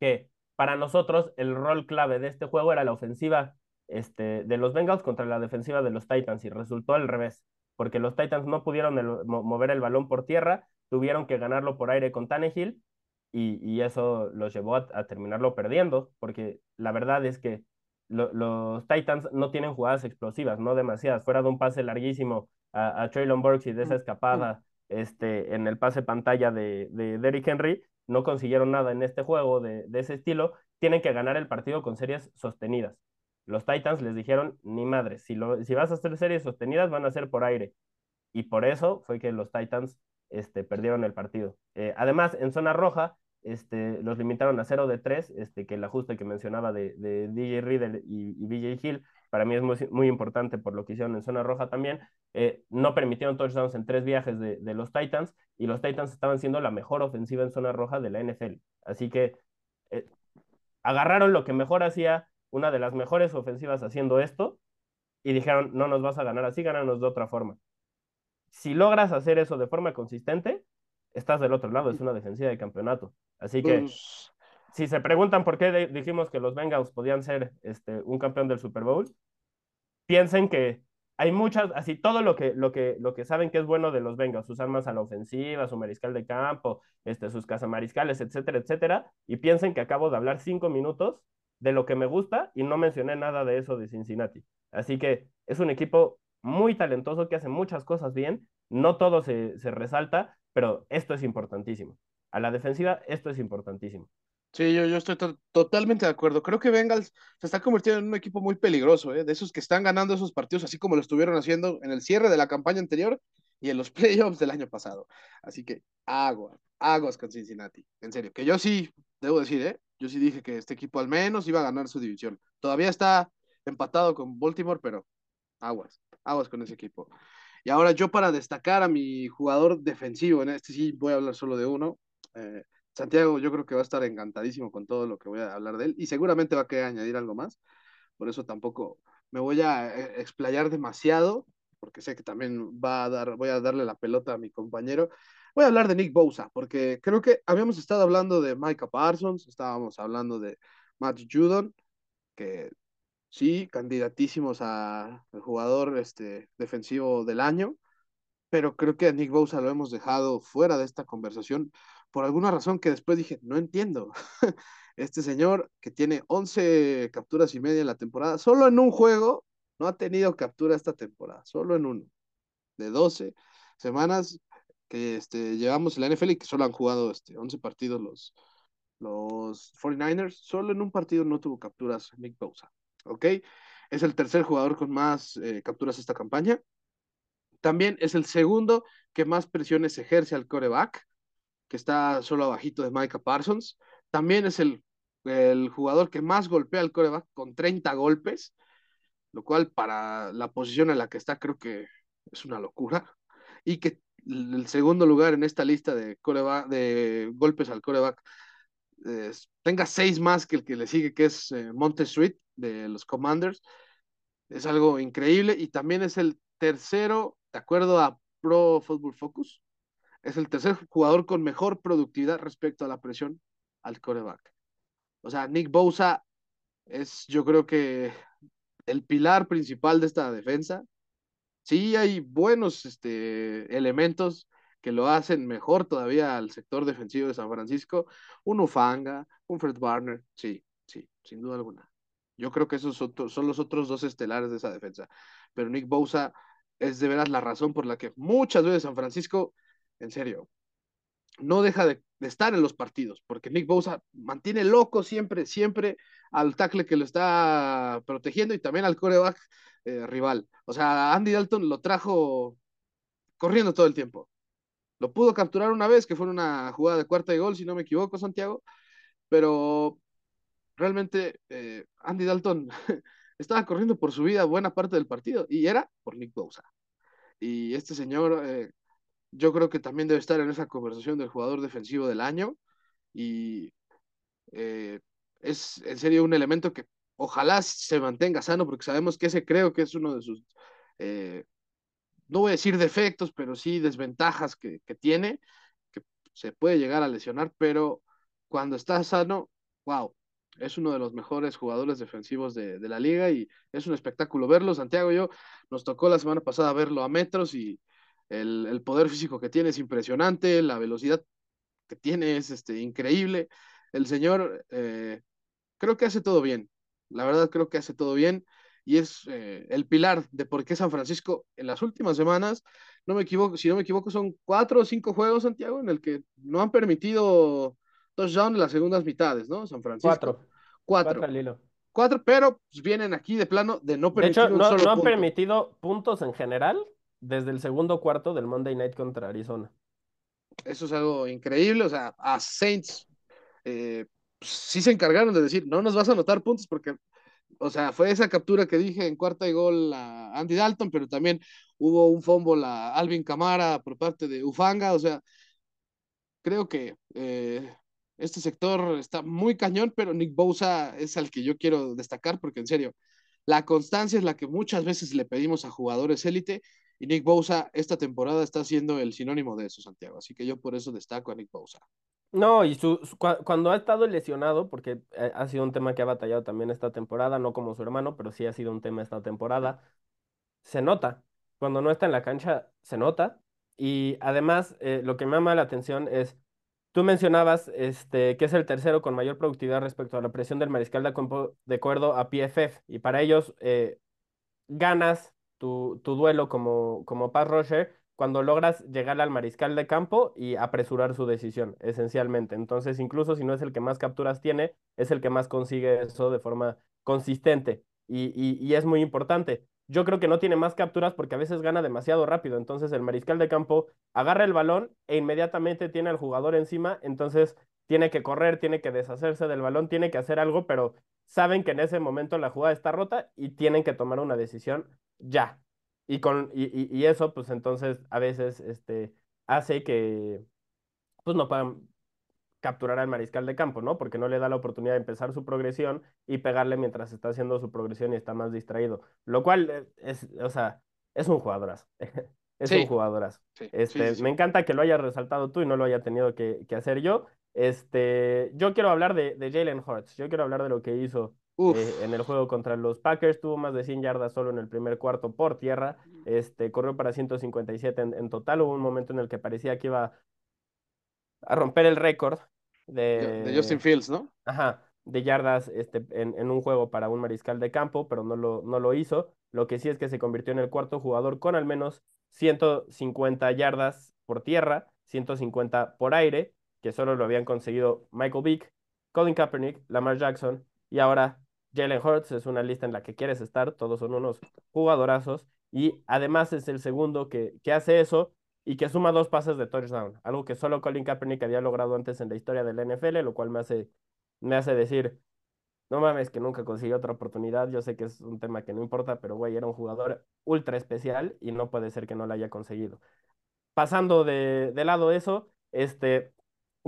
que para nosotros el rol clave de este juego era la ofensiva este, de los Bengals contra la defensiva de los Titans y resultó al revés, porque los Titans no pudieron mover el balón por tierra, tuvieron que ganarlo por aire con Tannehill y, y eso los llevó a, terminarlo perdiendo, porque la verdad es que los Titans no tienen jugadas explosivas, no demasiadas, fuera de un pase larguísimo a, a Traylon Burks y de esa escapada este, en el pase pantalla de, de Derrick Henry, no consiguieron nada en este juego de, de, ese estilo, tienen que ganar el partido con series sostenidas. Los Titans les dijeron, ni madre, si, vas a hacer series sostenidas van a ser por aire. Y por eso fue que los Titans este, perdieron el partido. Eh, además, en zona roja, este, los limitaron a 0 de 3, este, que el ajuste que mencionaba de, DJ Riddle y, y Hill para mí es muy, importante por lo que hicieron en zona roja también. Eh, no permitieron touchdowns en tres viajes de, de, los Titans y los Titans estaban siendo la mejor ofensiva en zona roja de la NFL. Así que eh, agarraron lo que mejor hacía una de las mejores ofensivas haciendo esto y dijeron, no nos vas a ganar así, gánanos de otra forma. Si logras hacer eso de forma consistente, estás del otro lado, es una defensiva de campeonato. Así que pues, si se preguntan por qué dijimos que los Bengals podían ser este, un campeón del Super Bowl, piensen que hay muchas, así todo lo que, lo que, lo que saben que es bueno de los Bengals, sus armas a la ofensiva, su mariscal de campo, este, sus casamariscales, etcétera, etcétera, y piensen que acabo de hablar cinco minutos de lo que me gusta y no mencioné nada de eso de Cincinnati. Así que es un equipo muy talentoso que hace muchas cosas bien, no todo se, resalta, pero esto es importantísimo. A la defensiva, esto es importantísimo. Sí, yo, yo estoy totalmente de acuerdo. Creo que Bengals se está convirtiendo en un equipo muy peligroso, ¿eh? de esos que están ganando esos partidos, así como lo estuvieron haciendo en el cierre de la campaña anterior y en los playoffs del año pasado. Así que aguas, aguas con Cincinnati. En serio, que yo sí, debo decir, ¿eh? Yo sí dije que este equipo al menos iba a ganar su división. Todavía está empatado con Baltimore, pero aguas, aguas con ese equipo. Y ahora yo para destacar a mi jugador defensivo, en este sí voy a hablar solo de uno. Eh, Santiago yo creo que va a estar encantadísimo con todo lo que voy a hablar de él y seguramente va a querer añadir algo más. Por eso tampoco me voy a eh, explayar demasiado, porque sé que también va a dar, voy a darle la pelota a mi compañero. Voy a hablar de Nick Bosa, porque creo que habíamos estado hablando de Micah Parsons, estábamos hablando de Matt Judon, que sí, candidatísimos a el jugador este, defensivo del año, pero creo que a Nick Bosa lo hemos dejado fuera de esta conversación por alguna razón que después dije, no entiendo. Este señor que tiene 11 capturas y media en la temporada, solo en un juego, no ha tenido captura esta temporada, solo en uno, de 12 semanas que este, llevamos en la NFL y que solo han jugado este, 11 partidos los, los 49ers, solo en un partido no tuvo capturas Nick Bosa, ¿ok? Es el tercer jugador con más eh, capturas esta campaña. También es el segundo que más presiones ejerce al coreback que está solo abajito de Micah Parsons. También es el, el jugador que más golpea al coreback con 30 golpes, lo cual para la posición en la que está creo que es una locura. Y que el segundo lugar en esta lista de, de golpes al coreback tenga seis más que el que le sigue, que es eh, de los Commanders. Es algo increíble y también es el tercero, de acuerdo a Pro Football Focus, es el tercer jugador con mejor productividad respecto a la presión al coreback. O sea, Nick Bosa es yo creo que el pilar principal de esta defensa. Sí, hay buenos este, elementos que lo hacen mejor todavía al sector defensivo de San Francisco. Un Ufanga, un Fred Warner, sí, sí, sin duda alguna. Yo creo que esos son los otros dos estelares de esa defensa. Pero Nick Bosa es de veras la razón por la que muchas veces San Francisco, en serio, no deja de, estar en los partidos, porque Nick Bosa mantiene loco siempre, siempre al tackle que lo está protegiendo y también al coreback eh, rival. O sea, Andy Dalton lo trajo corriendo todo el tiempo. Lo pudo capturar una vez, que fue una jugada de cuarta de gol, si no me equivoco, Santiago, pero realmente eh, Andy Dalton estaba corriendo por su vida buena parte del partido y era por Nick Bosa. Y este señor, eh, yo creo que también debe estar en esa conversación del jugador defensivo del año y es en serio un elemento que ojalá se mantenga sano porque sabemos que ese creo que es uno de sus, no voy a decir defectos, pero sí desventajas que, que tiene, que se puede llegar a lesionar, pero cuando está sano, wow, es uno de los mejores jugadores defensivos de, la liga y es un espectáculo verlo. Santiago, yo nos tocó la semana pasada verlo a metros y el, poder físico que tiene es impresionante, la velocidad que tiene es este, increíble. El señor eh, creo que hace todo bien, la verdad creo que hace todo bien y es eh, el pilar de por qué San Francisco en las últimas semanas, no me equivoco, si no me equivoco, son cuatro o cinco juegos, Santiago, en el que no han permitido touchdown en las segundas mitades, ¿no? San Francisco. Cuatro. Cuatro. Cuatro, pero pues, vienen aquí de plano de no permitir. De hecho, no, no han permitido puntos en general desde el segundo cuarto del Monday Night contra Arizona. Eso es algo increíble. O sea, a Saints eh, sí se encargaron de decir, no nos vas a anotar puntos porque, o sea, fue esa captura que dije en cuarta y gol a Andy Dalton, pero también hubo un fumble a Alvin Camara por parte de Ufanga. O sea, creo que eh, este sector está muy cañón, pero Nick Bosa es al que yo quiero destacar porque en serio, la constancia es la que muchas veces le pedimos a jugadores élite y Nick Bosa esta temporada está siendo el sinónimo de eso, Santiago. Así que yo por eso destaco a Nick Bosa. No, y su, cuando ha estado lesionado, porque eh, ha sido un tema que ha batallado también esta temporada, no como su hermano, pero sí ha sido un tema esta temporada, se nota. Cuando no está en la cancha, se nota. Y además, eh, lo que me llama la atención es Tú mencionabas este, que es el tercero con mayor productividad respecto a la presión del mariscal de campo de acuerdo a PFF. Y para ellos eh, ganas tu, tu, duelo como, como pass rusher cuando logras llegar al mariscal de campo y apresurar su decisión, esencialmente. Entonces, incluso si no es el que más capturas tiene, es el que más consigue eso de forma consistente. y, y es muy importante yo creo que no tiene más capturas porque a veces gana demasiado rápido. Entonces el mariscal de campo agarra el balón e inmediatamente tiene al jugador encima. Entonces tiene que correr, tiene que deshacerse del balón, tiene que hacer algo, pero saben que en ese momento la jugada está rota y tienen que tomar una decisión ya. Y, con, y, y eso, pues entonces a veces este, hace que pues no puedan capturar al mariscal de campo, ¿no? Porque no le da la oportunidad de empezar su progresión y pegarle mientras está haciendo su progresión y está más distraído. Lo cual eh, es, o sea, es un jugadorazo. es un jugadorazo. este, me encanta que lo hayas resaltado tú y no lo haya tenido que, hacer yo. Este, yo quiero hablar de, de Jalen Hurts. Yo quiero hablar de lo que hizo eh, en el juego contra los Packers. Tuvo más de 100 yardas solo en el primer cuarto por tierra. Este, corrió para 157 en, en total. Hubo un momento en el que parecía que iba a romper el récord de, de, Justin Fields, ¿no? Ajá, de yardas este, en, en, un juego para un mariscal de campo, pero no lo, no lo hizo. Lo que sí es que se convirtió en el cuarto jugador con al menos 150 yardas por tierra, 150 por aire, que solo lo habían conseguido Michael Vick, Colin Kaepernick, Lamar Jackson y ahora Jalen Hurts. Es una lista en la que quieres estar, todos son unos jugadorazos y además es el segundo que, que hace eso y que suma dos pases de touchdown, algo que solo Colin Kaepernick había logrado antes en la historia del NFL, lo cual me hace, me hace decir, No mames, que nunca consiguió otra oportunidad. Yo sé que es un tema que no importa, pero güey, era un jugador ultra especial y no puede ser que no la haya conseguido. Pasando de, de lado eso, este,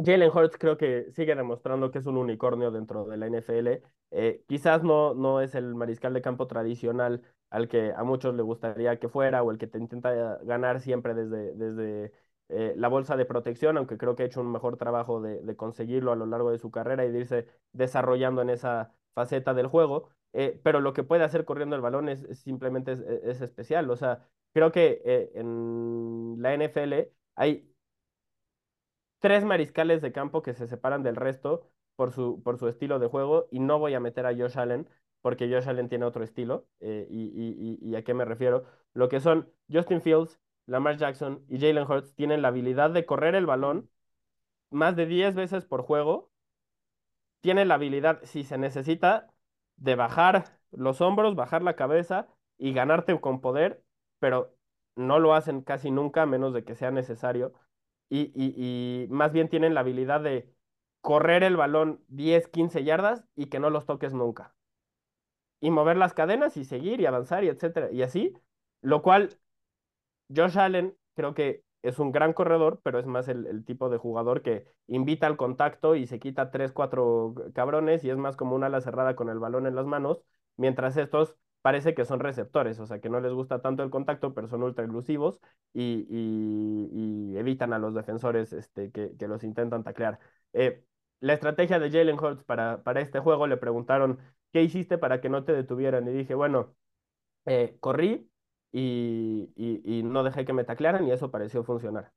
Jalen Hurts creo que sigue demostrando que es un unicornio dentro de la NFL. Eh, quizás no, no es el mariscal de campo tradicional al que a muchos le gustaría que fuera o el que te intenta ganar siempre desde, desde eh, la bolsa de protección, aunque creo que ha hecho un mejor trabajo de, conseguirlo a lo largo de su carrera y de irse desarrollando en esa faceta del juego. Eh, pero lo que puede hacer corriendo el balón es, simplemente es, es, especial. O sea, creo que en la NFL hay tres mariscales de campo que se separan del resto por su, por su estilo de juego y no voy a meter a Josh Allen porque Josh Allen tiene otro estilo eh, y, y, y, a qué me refiero. Lo que son Justin Fields, Lamar Jackson y Jalen Hurts tienen la habilidad de correr el balón más de 10 veces por juego. Tienen la habilidad, si se necesita, de bajar los hombros, bajar la cabeza y ganarte con poder, pero no lo hacen casi nunca, a menos de que sea necesario y, y, y más bien tienen la habilidad de correr el balón 10, 15 yardas y que no los toques nunca. Y mover las cadenas y seguir y avanzar y etcétera. Y así, lo cual Josh Allen creo que es un gran corredor, pero es más el, el, tipo de jugador que invita al contacto y se quita 3, 4 cabrones y es más como una ala cerrada con el balón en las manos, mientras estos parece que son receptores, o sea, que no les gusta tanto el contacto, pero son ultra exclusivos y, evitan a los defensores este, que, los intentan taclear. Eh, la estrategia de Jalen Hurts para, para este juego le preguntaron, ¿qué hiciste para que no te detuvieran? Y dije, bueno, eh, corrí y, y, y no dejé que me taclearan y eso pareció funcionar.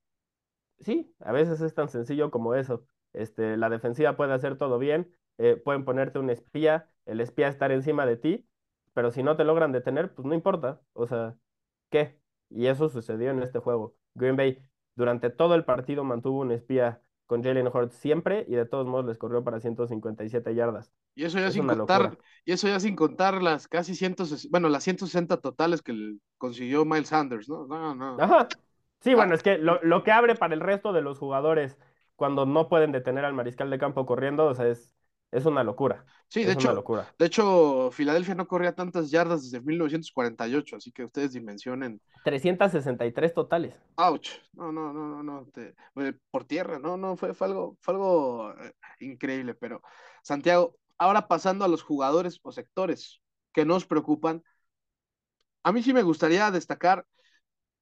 Sí, a veces es tan sencillo como eso. Este, la defensiva puede hacer todo bien, eh, pueden ponerte un espía, el espía estar encima de ti pero si no te logran detener, pues no importa. O sea, ¿qué? Y eso sucedió en este juego. Green Bay durante todo el partido mantuvo un espía con Jalen Hurts siempre y de todos modos les corrió para 157 yardas. Y eso ya es sin contar, y eso ya sin contar las casi 160, bueno, las 160 totales que consiguió Miles Sanders, ¿no? No, no. Ajá. Sí, ah. bueno, es que lo, lo, que abre para el resto de los jugadores cuando no pueden detener al mariscal de campo corriendo, o sea, es, es una locura. Sí, de hecho, locura. de hecho, Filadelfia no corría tantas yardas desde 1948, así que ustedes dimensionen. 363 totales. Ouch. No, no, no, no, no. Te, por tierra, no, no, fue, fue algo, fue algo eh, increíble. Pero, Santiago, ahora pasando a los jugadores o sectores que nos preocupan, a mí sí me gustaría destacar.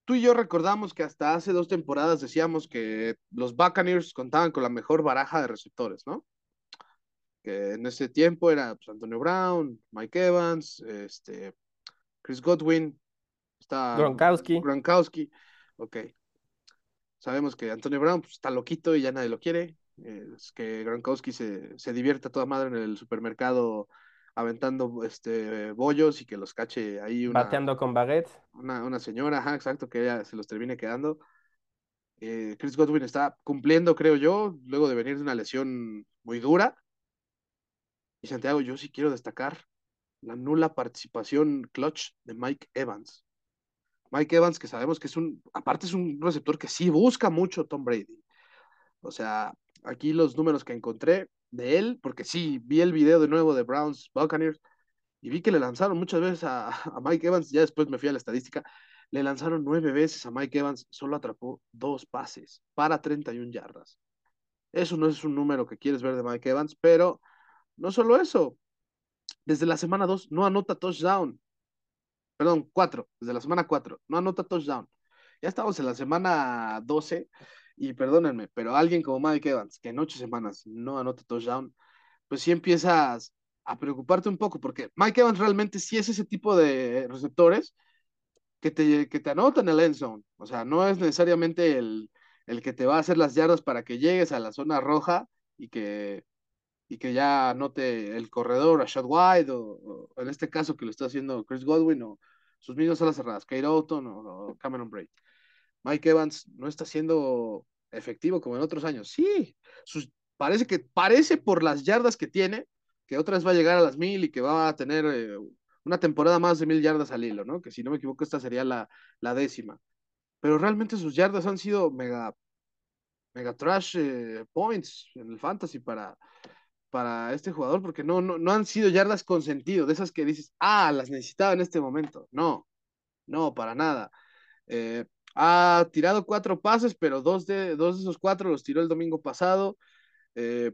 Tú y yo recordamos que hasta hace dos temporadas decíamos que los Buccaneers contaban con la mejor baraja de receptores, ¿no? Que en ese tiempo era pues, Antonio Brown, Mike Evans, este, Chris Godwin, está Gronkowski. Gronkowski, ok. Sabemos que Antonio Brown pues, está loquito y ya nadie lo quiere. Es que Gronkowski se, se divierta toda madre en el supermercado aventando este bollos y que los cache ahí una, bateando con baguettes una, una señora, ajá, exacto, que ella se los termine quedando. Eh, Chris Godwin está cumpliendo, creo yo, luego de venir de una lesión muy dura. Y Santiago, yo sí quiero destacar la nula participación clutch de Mike Evans. Mike Evans, que sabemos que es un, aparte es un receptor que sí busca mucho Tom Brady. O sea, aquí los números que encontré de él, porque sí, vi el video de nuevo de Browns Buccaneers y vi que le lanzaron muchas veces a, a Mike Evans, ya después me fui a la estadística, le lanzaron nueve veces a Mike Evans, solo atrapó dos pases para 31 yardas. Eso no es un número que quieres ver de Mike Evans, pero no solo eso, desde la semana 2 no anota touchdown. Perdón, 4, desde la semana 4, no anota touchdown. Ya estamos en la semana 12 y perdónenme, pero alguien como Mike Evans, que en ocho semanas no anota touchdown, pues sí empiezas a preocuparte un poco, porque Mike Evans realmente sí es ese tipo de receptores que te, que te el end zone. O sea, no es necesariamente el, el que te va a hacer las yardas para que llegues a la zona roja y que y que ya anote el corredor a shot wide, o, en este caso que lo está haciendo Chris Godwin, o sus mismas alas cerradas, Kate Oughton o, Cameron Braid. Mike Evans no está siendo efectivo como en otros años. Sí, parece que parece por las yardas que tiene, que otra vez va a llegar a las mil y que va a tener eh, una temporada más de mil yardas al hilo, ¿no? Que si no me equivoco, esta sería la, la décima. Pero realmente sus yardas han sido mega, mega trash eh, points en el fantasy para, para este jugador porque no, no, no han sido yardas con sentido, de esas que dices, ah, las necesitaba en este momento. No, no, para nada. Eh, ha tirado cuatro pases, pero dos de, dos de esos cuatro los tiró el domingo pasado. Eh,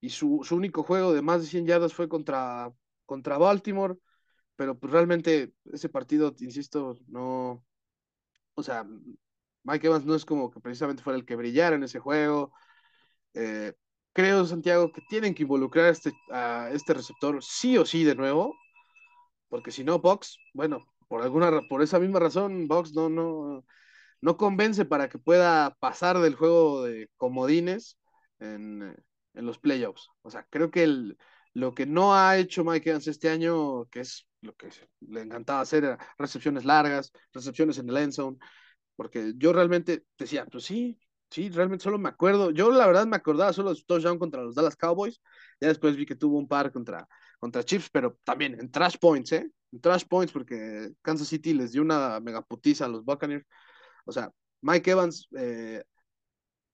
y su, su, único juego de más de 100 yardas fue contra, contra Baltimore. Pero pues realmente ese partido, insisto, no. O sea, Mike Evans no es como que precisamente fuera el que brillara en ese juego. Eh, creo, Santiago, que tienen que involucrar a este, a este receptor sí o sí de nuevo, porque si no, Box, bueno, por alguna por esa misma razón, Box no, no, no convence para que pueda pasar del juego de comodines en, en los playoffs. O sea, creo que el, lo que no ha hecho Mike Evans este año, que es lo que le encantaba hacer, era recepciones largas, recepciones en el end zone, porque yo realmente decía, pues sí, Sí, realmente solo me acuerdo. Yo la verdad me acordaba solo de su touchdown contra los Dallas Cowboys. Ya después vi que tuvo un par contra, contra Chiefs, pero también en trash points, ¿eh? En trash points porque Kansas City les dio una megaputiza a los Buccaneers. O sea, Mike Evans eh,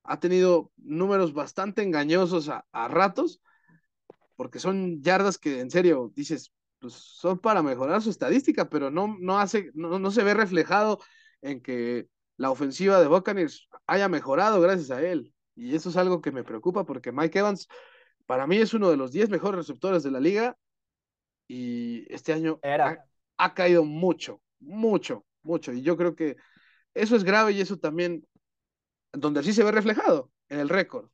ha tenido números bastante engañosos a, ratos, porque son yardas que en serio dices, pues son para mejorar su estadística, pero no, no hace, no, no se ve reflejado en que la ofensiva de Buccaneers haya mejorado gracias a él. Y eso es algo que me preocupa porque Mike Evans para mí es uno de los 10 mejores receptores de la liga y este año Era. Ha, caído mucho, mucho, mucho. Y yo creo que eso es grave y eso también, donde sí se ve reflejado en el récord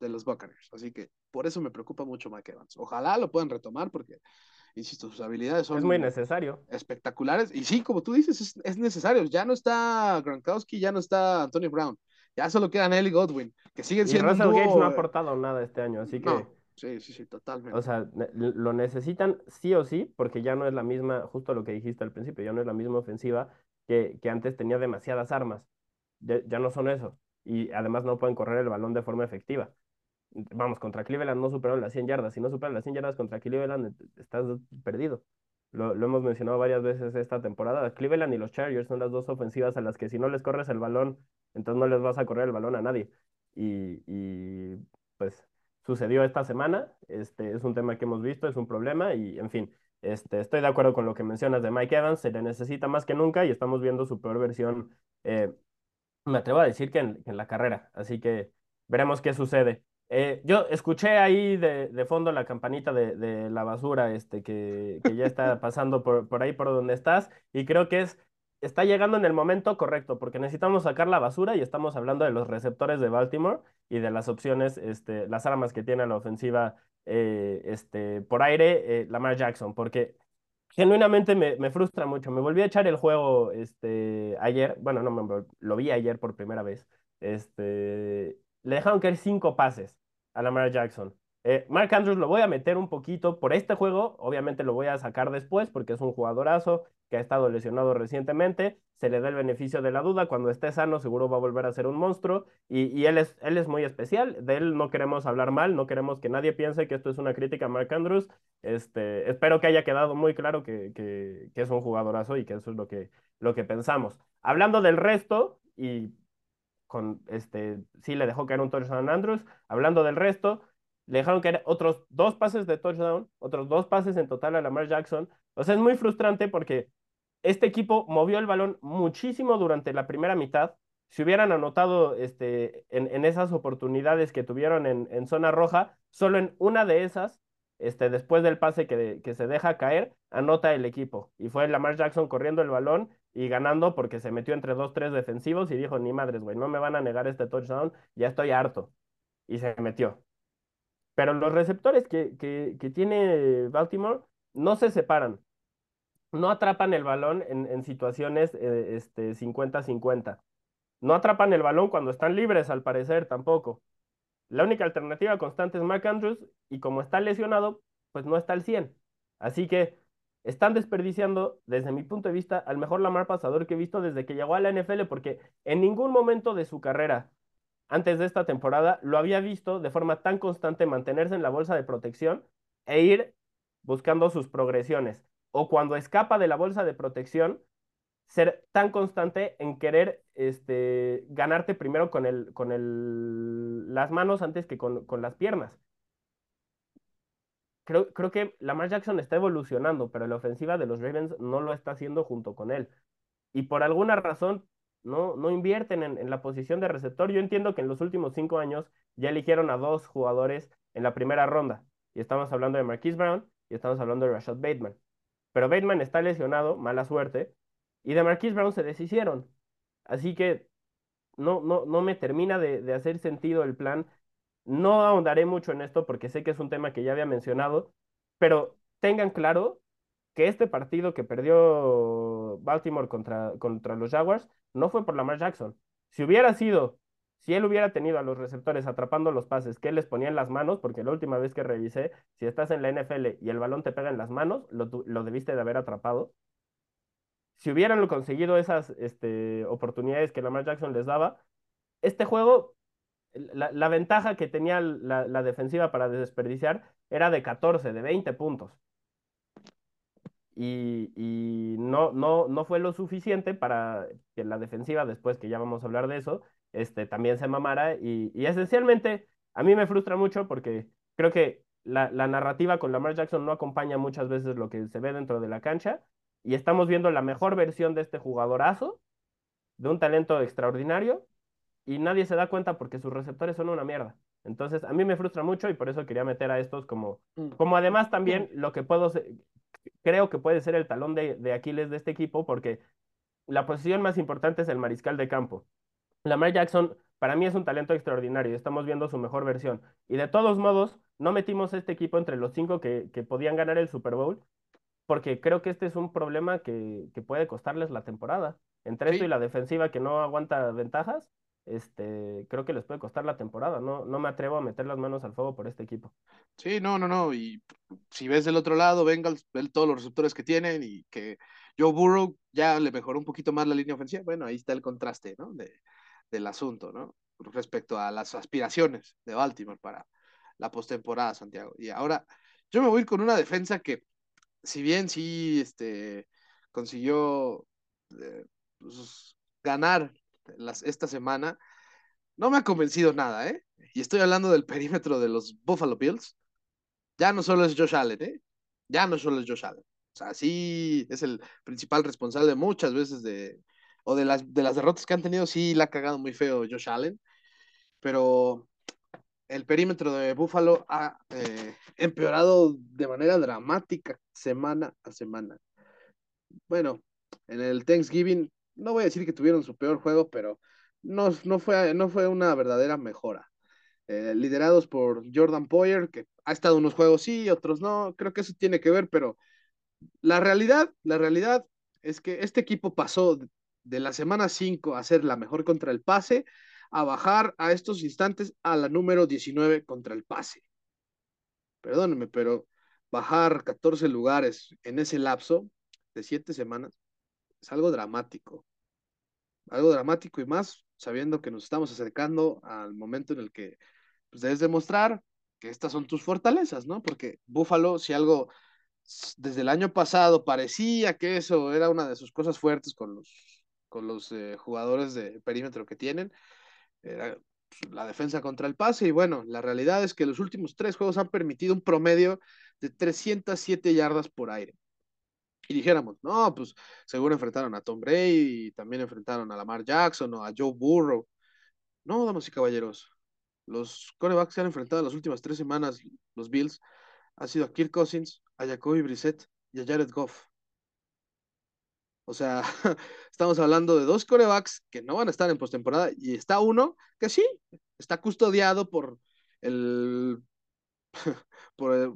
de los Buccaneers. Así que por eso me preocupa mucho Mike Evans. Ojalá lo puedan retomar porque insisto, sus habilidades son... Es muy necesario. Espectaculares. Y sí, como tú dices, es, necesario. Ya no está Gronkowski, ya no está Antonio Brown. Ya solo quedan él y Godwin, que siguen siendo... Y Russell Gates no ha aportado nada este año, así que... sí, sí, sí, totalmente. O sea, lo necesitan sí o sí, porque ya no es la misma, justo lo que dijiste al principio, ya no es la misma ofensiva que, que antes tenía demasiadas armas. Ya, ya no son eso. Y además no pueden correr el balón de forma efectiva vamos, contra Cleveland no superaron las 100 yardas. Si no superan las 100 yardas contra Cleveland, estás perdido. Lo, lo, hemos mencionado varias veces esta temporada. Cleveland y los Chargers son las dos ofensivas a las que si no les corres el balón, entonces no les vas a correr el balón a nadie. Y, y pues sucedió esta semana. Este es un tema que hemos visto, es un problema y en fin. Este, estoy de acuerdo con lo que mencionas de Mike Evans, se le necesita más que nunca y estamos viendo su peor versión, eh, me atrevo a decir que en, en la carrera, así que veremos qué sucede. Eh, yo escuché ahí de, de fondo la campanita de, de, la basura este, que, que ya está pasando por, por, ahí por donde estás y creo que es, está llegando en el momento correcto porque necesitamos sacar la basura y estamos hablando de los receptores de Baltimore y de las opciones, este, las armas que tiene la ofensiva eh, este, por aire, eh, Lamar Jackson, porque genuinamente me, me, frustra mucho. Me volví a echar el juego este, ayer, bueno, no, me, lo vi ayer por primera vez. Este, le dejaron caer cinco pases a Lamar Jackson. Eh, Mark Andrews lo voy a meter un poquito por este juego, obviamente lo voy a sacar después porque es un jugadorazo que ha estado lesionado recientemente, se le da el beneficio de la duda, cuando esté sano seguro va a volver a ser un monstruo y, él, es, él es muy especial, de él no queremos hablar mal, no queremos que nadie piense que esto es una crítica a Mark Andrews, este, espero que haya quedado muy claro que, que, que es un jugadorazo y que eso es lo que, lo que pensamos. Hablando del resto, y con este, sí le dejó caer un touchdown a Andrews. Hablando del resto, le dejaron caer otros dos pases de touchdown, otros dos pases en total a Lamar Jackson. O sea, es muy frustrante porque este equipo movió el balón muchísimo durante la primera mitad. Si hubieran anotado este, en, en esas oportunidades que tuvieron en, en, zona roja, solo en una de esas, este, después del pase que, que se deja caer, anota el equipo. Y fue Lamar Jackson corriendo el balón y ganando porque se metió entre dos, tres defensivos y dijo, ni madres, güey, no me van a negar este touchdown, ya estoy harto. Y se metió. Pero los receptores que, que, que tiene Baltimore no se separan. No atrapan el balón en, situaciones eh, este, 50-50. No atrapan el balón cuando están libres, al parecer, tampoco. La única alternativa constante es Mark Andrews y como está lesionado, pues no está al 100. Así que están desperdiciando, desde mi punto de vista, al mejor Lamar pasador que he visto desde que llegó a la NFL, porque en ningún momento de su carrera, antes de esta temporada, lo había visto de forma tan constante mantenerse en la bolsa de protección e ir buscando sus progresiones. O cuando escapa de la bolsa de protección, ser tan constante en querer este, ganarte primero con, las manos antes que con las piernas. Creo, creo que Lamar Jackson está evolucionando, pero la ofensiva de los Ravens no lo está haciendo junto con él. Y por alguna razón no, no invierten en, la posición de receptor. Yo entiendo que en los últimos cinco años ya eligieron a dos jugadores en la primera ronda. Y estamos hablando de Marquise Brown y estamos hablando de Rashad Bateman. Pero Bateman está lesionado, mala suerte, y de Marquise Brown se deshicieron. Así que no, no, no me termina de hacer sentido el plan. No ahondaré mucho en esto porque sé que es un tema que ya había mencionado, pero tengan claro que este partido que perdió Baltimore contra, contra los Jaguars no fue por Lamar Jackson. Si hubiera sido, si él hubiera tenido a los receptores atrapando los pases que él les ponía en las manos, porque la última vez que revisé, si estás en la NFL y el balón te pega en las manos, lo, lo debiste de haber atrapado. Si hubieran conseguido esas este, oportunidades que Lamar Jackson les daba, este juego, la, la ventaja que tenía la, defensiva para desperdiciar era de 14, de 20 puntos. Y, y no, no, no fue lo suficiente para que la defensiva, después que ya vamos a hablar de eso, este, también se mamara. Y, y esencialmente a mí me frustra mucho porque creo que la, la, narrativa con Lamar Jackson no acompaña muchas veces lo que se ve dentro de la cancha. Y estamos viendo la mejor versión de este jugadorazo, de un talento extraordinario y nadie se da cuenta porque sus receptores son una mierda. Entonces, a mí me frustra mucho y por eso quería meter a estos como, mm. como además también mm. lo que puedo, creo que puede ser el talón de, de Aquiles de este equipo porque la posición más importante es el mariscal de campo. Lamar Jackson para mí es un talento extraordinario, estamos viendo su mejor versión. Y de todos modos, no metimos este equipo entre los cinco que, que podían ganar el Super Bowl, porque creo que este es un problema que, que puede costarles la temporada. Entre esto y la defensiva que no aguanta ventajas, este, creo que les puede costar la temporada. No, no me atrevo a meter las manos al fuego por este equipo. Sí, no, no, no. Y si ves del otro lado, Bengals, ven todos los receptores que tienen y que Joe Burrow ya le mejoró un poquito más la línea ofensiva. Bueno, ahí está el contraste, ¿no? De, del asunto, ¿no? Respecto a las aspiraciones de Baltimore para la postemporada, Santiago. Y ahora, yo me voy con una defensa que, si bien sí, este, consiguió eh, pues, ganar las, esta semana, no me ha convencido nada, ¿eh? Y estoy hablando del perímetro de los Buffalo Bills. Ya no solo es Josh Allen, ¿eh? Ya no solo es Josh Allen. O sí es el principal responsable muchas veces de, o de las, de las derrotas que han tenido, sí la ha cagado muy feo Josh Allen, pero el perímetro de Buffalo ha eh, empeorado de manera dramática semana a semana. Bueno, en el Thanksgiving no voy a decir que tuvieron su peor juego, pero no, no, fue, no fue una verdadera mejora. Eh, liderados por Jordan Poyer, que ha estado unos juegos sí, otros no, creo que eso tiene que ver, pero la realidad, la realidad es que este equipo pasó de la semana 5 a ser la mejor contra el pase, a bajar a estos instantes a la número 19 contra el pase. Perdónenme, pero bajar 14 lugares en ese lapso de 7 semanas es algo dramático. Algo dramático y más sabiendo que nos estamos acercando al momento en el que pues, debes demostrar que estas son tus fortalezas, ¿no? Porque Buffalo, si algo desde el año pasado parecía que eso era una de sus cosas fuertes con los, con los eh, jugadores de perímetro que tienen, era pues, la defensa contra el pase. Y bueno, la realidad es que los últimos tres juegos han permitido un promedio de 307 yardas por aire y dijéramos, no, pues seguro enfrentaron a Tom Brady y también enfrentaron a Lamar Jackson o a Joe Burrow. No, damas y caballeros, los corebacks que han enfrentado en las últimas tres semanas, los Bills, ha sido a Kirk Cousins, a Jacoby Brissett y a Jared Goff. O sea, estamos hablando de dos corebacks que no van a estar en postemporada y está uno que sí, está custodiado por el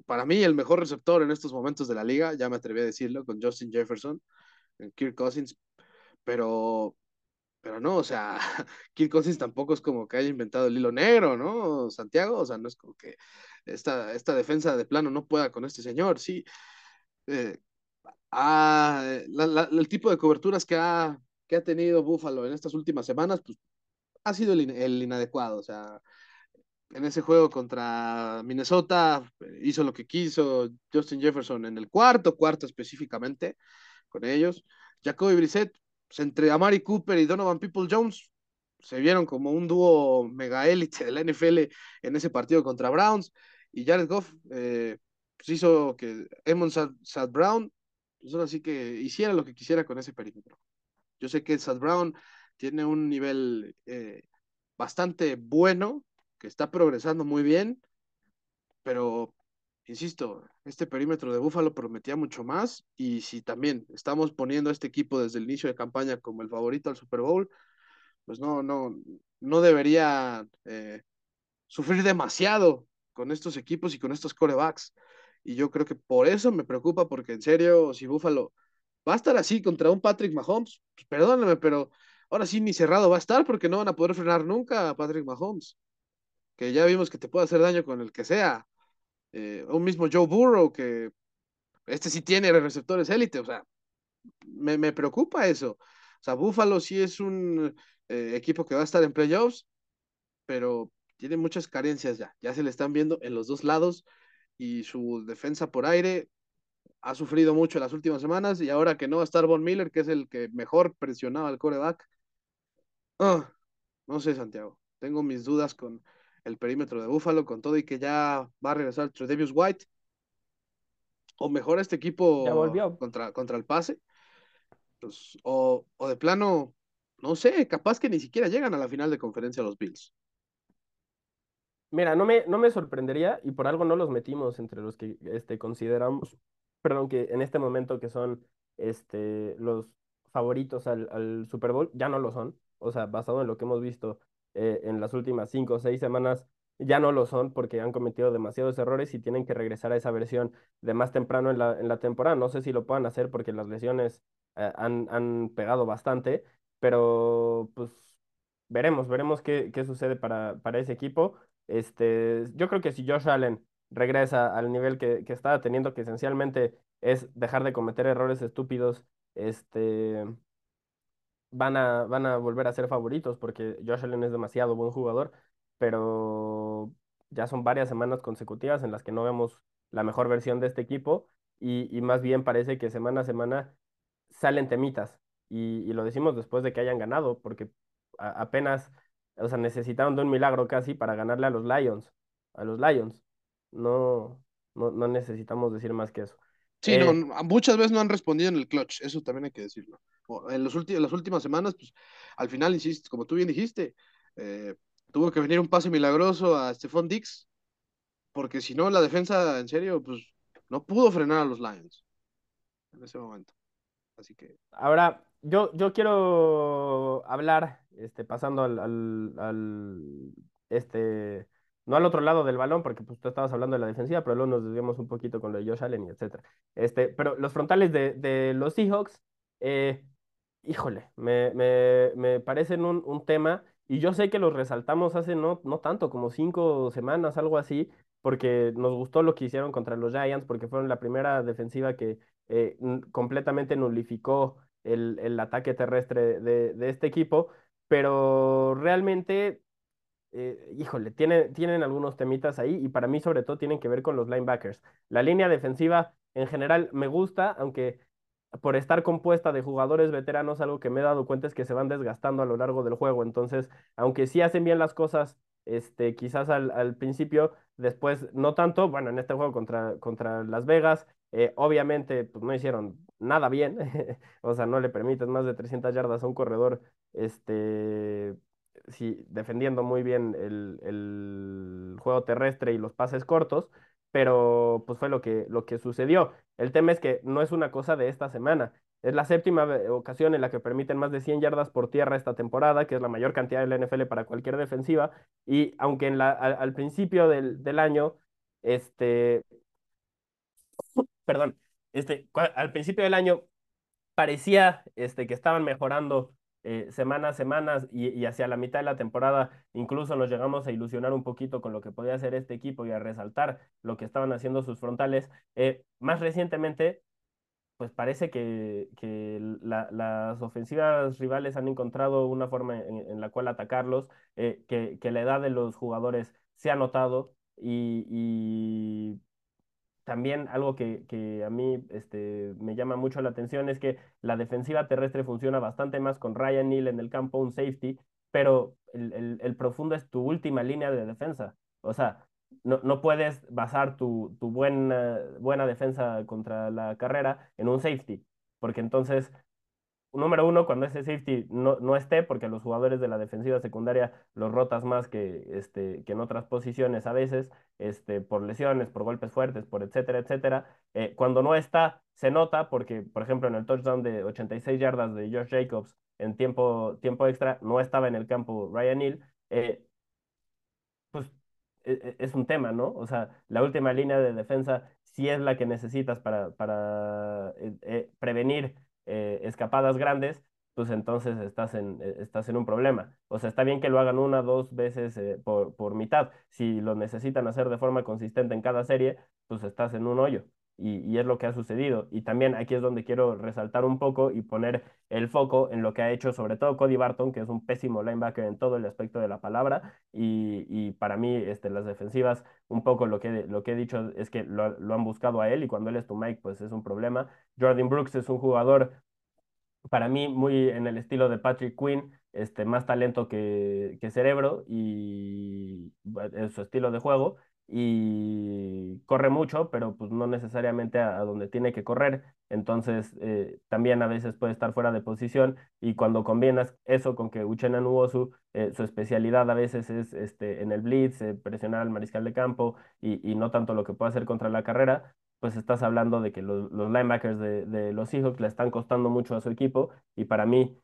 para mí el mejor receptor en estos momentos de la liga, ya me atreví a decirlo, con Justin Jefferson, Kirk Cousins, pero, pero no, o sea, Kirk Cousins tampoco es como que haya inventado el hilo negro, ¿no? Santiago, o sea, no es como que esta, esta defensa de plano no pueda con este señor, sí. Eh, ah, el tipo de coberturas que ha, que ha tenido Buffalo en estas últimas semanas, pues ha sido el inadecuado, o sea, en ese juego contra Minnesota, hizo lo que quiso Justin Jefferson en el cuarto, cuarto específicamente, con ellos. Jacoby Brissett, pues, entre Amari Cooper y Donovan People Jones, se vieron como un dúo mega élite de la NFL en ese partido contra Browns. Y Jared Goff, eh, pues hizo que Emon Sad, Brown, pues ahora que hiciera lo que quisiera con ese perímetro. Yo sé que Sad Brown tiene un nivel eh, bastante bueno, que está progresando muy bien, pero insisto, este perímetro de Búfalo prometía mucho más y si también estamos poniendo a este equipo desde el inicio de campaña como el favorito al Super Bowl, pues no, no, no debería eh, sufrir demasiado con estos equipos y con estos corebacks. Y yo creo que por eso me preocupa, porque en serio, si Búfalo va a estar así contra un Patrick Mahomes, pues perdóname, pero ahora sí ni cerrado va a estar porque no van a poder frenar nunca a Patrick Mahomes, que ya vimos que te puede hacer daño con el que sea. Eh, un mismo Joe Burrow, que este sí tiene receptores élite, o sea, me, me, preocupa eso. O sea, Buffalo sí es un eh, equipo que va a estar en playoffs, pero tiene muchas carencias ya. Ya se le están viendo en los dos lados y su defensa por aire ha sufrido mucho en las últimas semanas y ahora que no va a estar Von Miller, que es el que mejor presionaba al coreback. Ah, no sé, Santiago. Tengo mis dudas con el perímetro de Búfalo, con todo y que ya va a regresar Tredavious White. O mejor este equipo Contra, contra el pase. Pues, o, o de plano, no sé, capaz que ni siquiera llegan a la final de conferencia los Bills. Mira, no me, no me sorprendería y por algo no los metimos entre los que este, consideramos, perdón, que en este momento que son este, los favoritos al, al Super Bowl, ya no lo son. O sea, basado en lo que hemos visto eh, en las últimas cinco o seis semanas ya no lo son porque han cometido demasiados errores y tienen que regresar a esa versión de más temprano en la, en la temporada. No sé si lo puedan hacer porque las lesiones eh, han, han, pegado bastante, pero pues veremos, veremos qué, qué sucede para, para ese equipo. Este, yo creo que si Josh Allen regresa al nivel que, que estaba teniendo, que esencialmente es dejar de cometer errores estúpidos, este, van a, van a volver a ser favoritos porque Josh Allen es demasiado buen jugador, pero ya son varias semanas consecutivas en las que no vemos la mejor versión de este equipo y, más bien parece que semana a semana salen temitas y, lo decimos después de que hayan ganado porque apenas, o sea, necesitaron de un milagro casi para ganarle a los Lions, a los Lions. No, no, no necesitamos decir más que eso. Sí, no, eh, muchas veces no han respondido en el clutch, eso también hay que decirlo. En, los las últimas semanas, pues al final, insisto, como tú bien dijiste, eh, tuvo que venir un pase milagroso a Stephon Dix, porque si no, la defensa, en serio, pues no pudo frenar a los Lions en ese momento. Así que. Ahora, yo, yo quiero hablar, este, pasando al, al este, no al otro lado del balón, porque pues, tú estabas hablando de la defensiva, pero luego nos desviamos un poquito con lo de Josh Allen y etcétera. Este, pero los frontales de, de los Seahawks, eh, híjole, me, me, me parecen un, un, tema, y yo sé que los resaltamos hace no, no tanto, como cinco semanas, algo así, porque nos gustó lo que hicieron contra los Giants, porque fueron la primera defensiva que eh, completamente nulificó el, el ataque terrestre de, de este equipo, pero realmente eh, híjole, tiene, tienen algunos temitas ahí y para mí sobre todo tienen que ver con los linebackers. La línea defensiva en general me gusta, aunque por estar compuesta de jugadores veteranos, algo que me he dado cuenta es que se van desgastando a lo largo del juego. Entonces, aunque sí hacen bien las cosas, este, quizás al, principio, después no tanto. Bueno, en este juego contra, contra Las Vegas, eh, obviamente, pues no hicieron nada bien. o sea, no le permiten más de 300 yardas a un corredor este, sí, defendiendo muy bien el, el, juego terrestre y los pases cortos, pero pues fue lo que, lo que sucedió. El tema es que no es una cosa de esta semana. Es la séptima ocasión en la que permiten más de 100 yardas por tierra esta temporada, que es la mayor cantidad de la NFL para cualquier defensiva. Y aunque en la, al, principio del, del, año, este, perdón, este, al principio del año parecía este, que estaban mejorando eh, semanas, semanas y, hacia la mitad de la temporada incluso nos llegamos a ilusionar un poquito con lo que podía hacer este equipo y a resaltar lo que estaban haciendo sus frontales. Eh, más recientemente, pues parece que, que las ofensivas rivales han encontrado una forma en, la cual atacarlos, eh, que, que, la edad de los jugadores se ha notado y, y también algo que, que, a mí este, me llama mucho la atención es que la defensiva terrestre funciona bastante más con Ryan Neal en el campo, un safety, pero el, el, profundo es tu última línea de defensa. O sea, no, no puedes basar tu, tu buena, buena defensa contra la carrera en un safety, porque entonces número uno, cuando ese safety no, no, esté, porque los jugadores de la defensiva secundaria los rotas más que, este, que en otras posiciones a veces, este, por lesiones, por golpes fuertes, por etcétera, etcétera. Eh, cuando no está, se nota porque, por ejemplo, en el touchdown de 86 yardas de Josh Jacobs en tiempo, tiempo extra, no estaba en el campo Ryan Hill. Eh, pues e, e, es un tema, ¿no? O sea, la última línea de defensa sí es la que necesitas para, para eh, prevenir eh, escapadas grandes, pues entonces estás en, eh, estás en un problema. O sea, está bien que lo hagan una, dos veces eh, por, por mitad. Si lo necesitan hacer de forma consistente en cada serie, pues estás en un hoyo. Y, y, es lo que ha sucedido. Y también aquí es donde quiero resaltar un poco y poner el foco en lo que ha hecho sobre todo Cody Barton, que es un pésimo linebacker en todo el aspecto de la palabra. Y, y para mí, este, las defensivas, un poco lo que, lo que he dicho es que lo, lo, han buscado a él y cuando él es tu Mike, pues es un problema. Jordan Brooks es un jugador para mí muy en el estilo de Patrick Quinn, este, más talento que, que cerebro y en su estilo de juego y corre mucho, pero pues no necesariamente a, donde tiene que correr. Entonces eh, también a veces puede estar fuera de posición y cuando combinas eso con que Uchenna Nuosu, eh, su especialidad a veces es este, en el blitz, eh, presionar al mariscal de campo y, y, no tanto lo que puede hacer contra la carrera, pues estás hablando de que los, los linebackers de, los Seahawks le están costando mucho a su equipo y para mí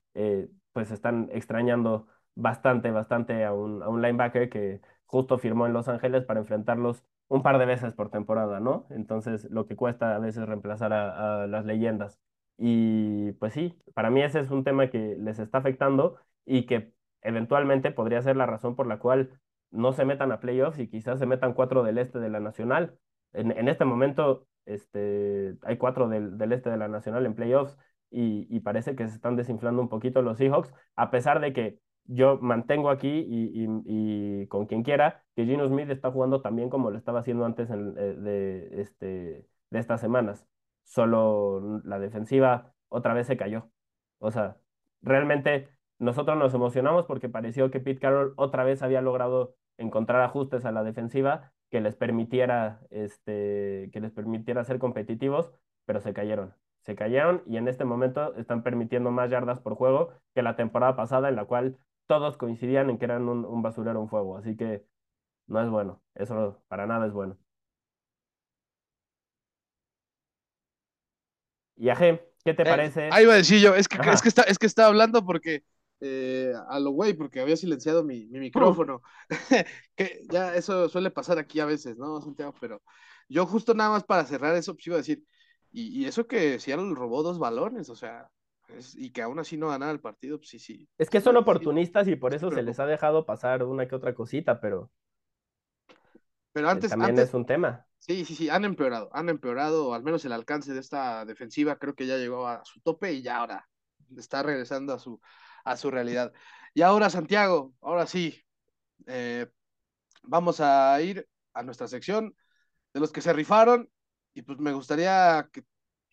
pues están extrañando bastante, bastante a un, a un linebacker que justo firmó en Los Ángeles para enfrentarlos un par de veces por temporada, ¿no? Entonces, lo que cuesta a veces reemplazar a, las leyendas. Y pues sí, para mí ese es un tema que les está afectando y que eventualmente podría ser la razón por la cual no se metan a playoffs y quizás se metan cuatro del este de la Nacional. En, en este momento este, hay cuatro del, del, este de la Nacional en playoffs y, y parece que se están desinflando un poquito los Seahawks, a pesar de que yo mantengo aquí y, y, con quien quiera que Gino Smith está jugando también como lo estaba haciendo antes eh, de, este, de estas semanas. Solo la defensiva otra vez se cayó. O sea, realmente nosotros nos emocionamos porque pareció que Pete Carroll otra vez había logrado encontrar ajustes a la defensiva que les permitiera, este, que les permitiera ser competitivos, pero se cayeron se cayeron y en este momento están permitiendo más yardas por juego que la temporada pasada en la cual todos coincidían en que eran un, un basurero un fuego, así que no es bueno, eso para nada es bueno. Y Aje, ¿qué te eh, parece? Ahí iba a decir yo, es que, es que, está, es que estaba hablando porque eh, a lo güey, porque había silenciado mi, mi micrófono. que ya eso suele pasar aquí a veces, ¿no, Santiago? Pero yo justo nada más para cerrar eso, pues iba a decir, y, y eso que Seattle robó dos balones, o sea, y que aún así no ganara el partido, pues sí, sí. Es que son oportunistas y por eso se les ha dejado pasar una que otra cosita, pero. Pero antes. También antes, es un tema. Sí, sí, sí, han empeorado, han empeorado, al menos el alcance de esta defensiva, creo que ya llegó a su tope y ya ahora está regresando a su, a su realidad. Y ahora, Santiago, ahora sí, eh, vamos a ir a nuestra sección de los que se rifaron y pues me gustaría que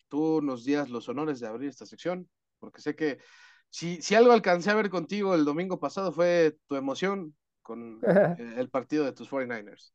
tú nos dieras los honores de abrir esta sección porque sé que si, si algo alcancé a ver contigo el domingo pasado fue tu emoción con el partido de tus 49ers.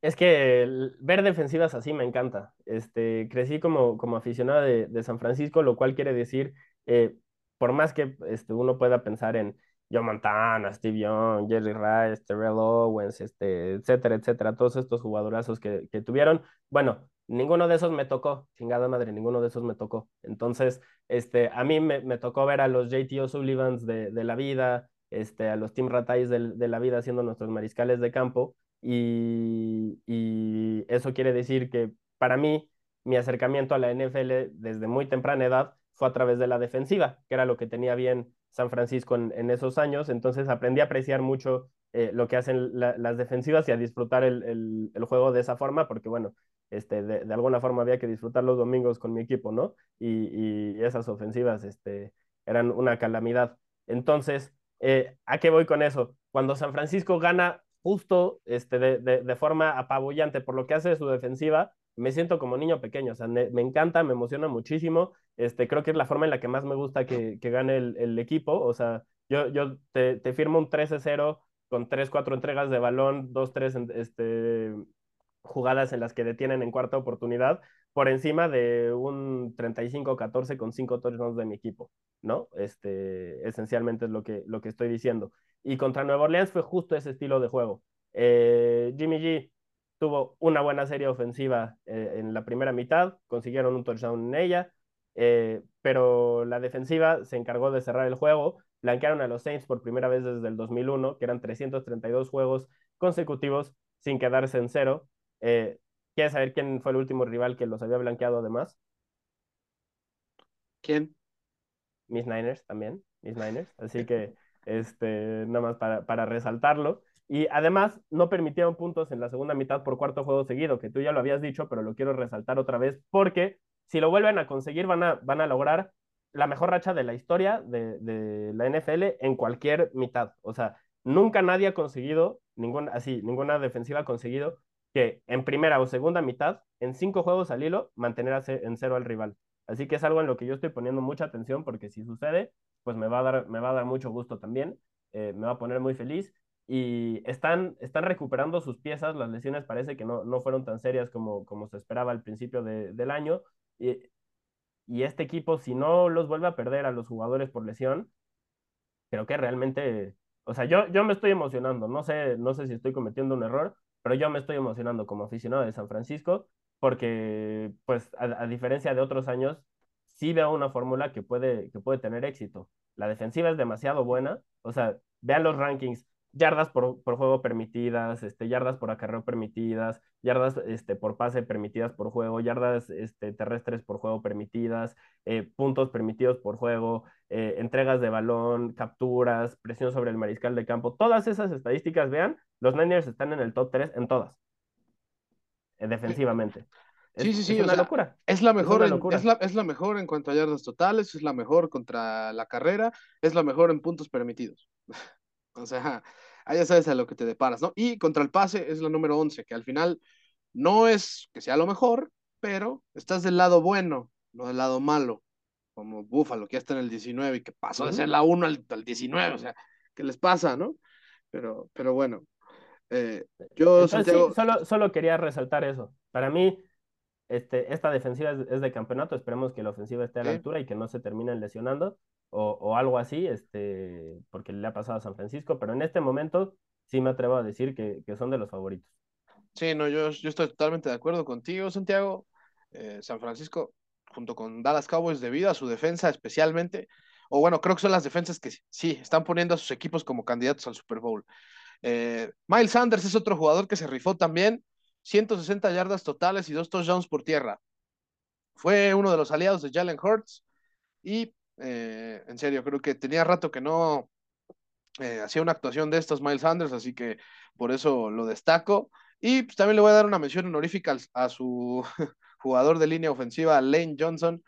Es que ver defensivas así me encanta. Este, crecí como, como aficionado de, de San Francisco, lo cual quiere decir, eh, por más que este, uno pueda pensar en Joe Montana, Steve Young, Jerry Rice, Terrell Owens, este, etcétera, etcétera, todos estos jugadorazos que, que tuvieron, bueno, ninguno de esos me tocó, chingada madre, ninguno de esos me tocó. Entonces, este, a mí me, me tocó ver a los JT O'Sullivans de, de la vida, este, a los Tim Ratais de, de, la vida siendo nuestros mariscales de campo, y, y eso quiere decir que para mí, mi acercamiento a la NFL desde muy temprana edad fue a través de la defensiva, que era lo que tenía bien San Francisco en, en esos años, entonces aprendí a apreciar mucho eh, lo que hacen la, las defensivas y a disfrutar el, el, juego de esa forma, porque bueno, este, de, de, alguna forma había que disfrutar los domingos con mi equipo, ¿no? Y, y esas ofensivas este, eran una calamidad. Entonces, eh, ¿a qué voy con eso? Cuando San Francisco gana justo este, de, de, forma apabullante por lo que hace su defensiva, me siento como niño pequeño, o sea, me, me, encanta, me emociona muchísimo, este, creo que es la forma en la que más me gusta que, que gane el, el, equipo, o sea, yo, yo te, te firmo un 13-0 con tres, cuatro entregas de balón, dos, tres este, jugadas en las que detienen en cuarta oportunidad, por encima de un 35-14 con cinco touchdowns de mi equipo, ¿no? Este, esencialmente es lo que, lo que estoy diciendo. Y contra Nueva Orleans fue justo ese estilo de juego. Eh, Jimmy G tuvo una buena serie ofensiva eh, en la primera mitad, consiguieron un touchdown en ella, eh, pero la defensiva se encargó de cerrar el juego, blanquearon a los Saints por primera vez desde el 2001, que eran 332 juegos consecutivos sin quedarse en cero. Eh, ¿Quieres saber quién fue el último rival que los había blanqueado además? ¿Quién? Mis Niners también, mis Niners. Así que, este, nada más para, para resaltarlo. Y además, no permitieron puntos en la segunda mitad por cuarto juego seguido, que tú ya lo habías dicho, pero lo quiero resaltar otra vez, porque si lo vuelven a conseguir, van a, van a lograr la mejor racha de la historia de, de la NFL en cualquier mitad. O sea, nunca nadie ha conseguido, ningún, así, ninguna defensiva ha conseguido que en primera o segunda mitad, en cinco juegos al hilo, mantener en cero al rival. Así que es algo en lo que yo estoy poniendo mucha atención porque si sucede, pues me va a dar, me va a dar mucho gusto también, eh, me va a poner muy feliz y están, están recuperando sus piezas, las lesiones parece que no, no fueron tan serias como, como se esperaba al principio de, del año y, y este equipo, si no los vuelve a perder a los jugadores por lesión, creo que realmente, o sea, yo, yo me estoy emocionando, no sé, no sé si estoy cometiendo un error, pero yo me estoy emocionando como aficionado de San Francisco porque, pues, a, diferencia de otros años, sí veo una fórmula que puede, que puede tener éxito. La defensiva es demasiado buena, o sea, vean los rankings, yardas por, por juego permitidas, este, yardas por acarreo permitidas, yardas este, por pase permitidas por juego, yardas este, terrestres por juego permitidas, eh, puntos permitidos por juego, eh, entregas de balón, capturas, presión sobre el mariscal de campo. Todas esas estadísticas, vean, los Niners están en el top 3 en todas, eh, defensivamente. Sí, sí, sí, es una locura. Es la mejor, es, la, es la mejor en cuanto a yardas totales, es la mejor contra la carrera, es la mejor en puntos permitidos. O sea, ahí ya sabes a lo que te deparas, ¿no? Y contra el pase es la número 11, que al final no es que sea lo mejor, pero estás del lado bueno, no del lado malo, como Búfalo, que ya está en el 19 y que pasó de ser la 1 al, 19, o sea, ¿qué les pasa, no? Pero, pero bueno, eh, yo solo, solo quería resaltar eso. Para mí, este, esta defensiva es, de campeonato, esperemos que la ofensiva esté a la altura y que no se terminen lesionando o, algo así, este, porque le ha pasado a San Francisco, pero en este momento sí me atrevo a decir que, son de los favoritos. Sí, no, yo, yo estoy totalmente de acuerdo contigo, Santiago. Eh, San Francisco, junto con Dallas Cowboys, debido a su defensa especialmente, o bueno, creo que son las defensas que sí, están poniendo a sus equipos como candidatos al Super Bowl. Eh, Miles Sanders es otro jugador que se rifó también, 160 yardas totales y dos touchdowns por tierra. Fue uno de los aliados de Jalen Hurts y eh, en serio, creo que tenía rato que no eh, hacía una actuación de estos Miles Sanders, así que por eso lo destaco. Y pues, también le voy a dar una mención honorífica a su jugador de línea ofensiva, Lane Johnson,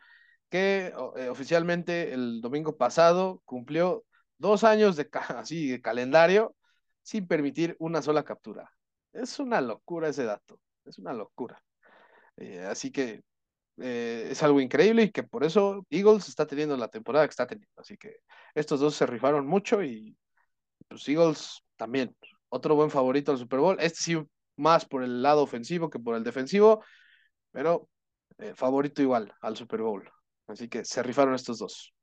que eh, oficialmente el domingo pasado cumplió dos años de, así, de calendario sin permitir una sola captura. Es una locura ese dato, es una locura. así que eh, es algo increíble y que por eso Eagles está teniendo la temporada que está teniendo. Así que estos dos se rifaron mucho y pues Eagles también. Otro buen favorito al Super Bowl. Este sí más por el lado ofensivo que por el defensivo, pero eh, favorito igual al Super Bowl. Así que se rifaron estos dos.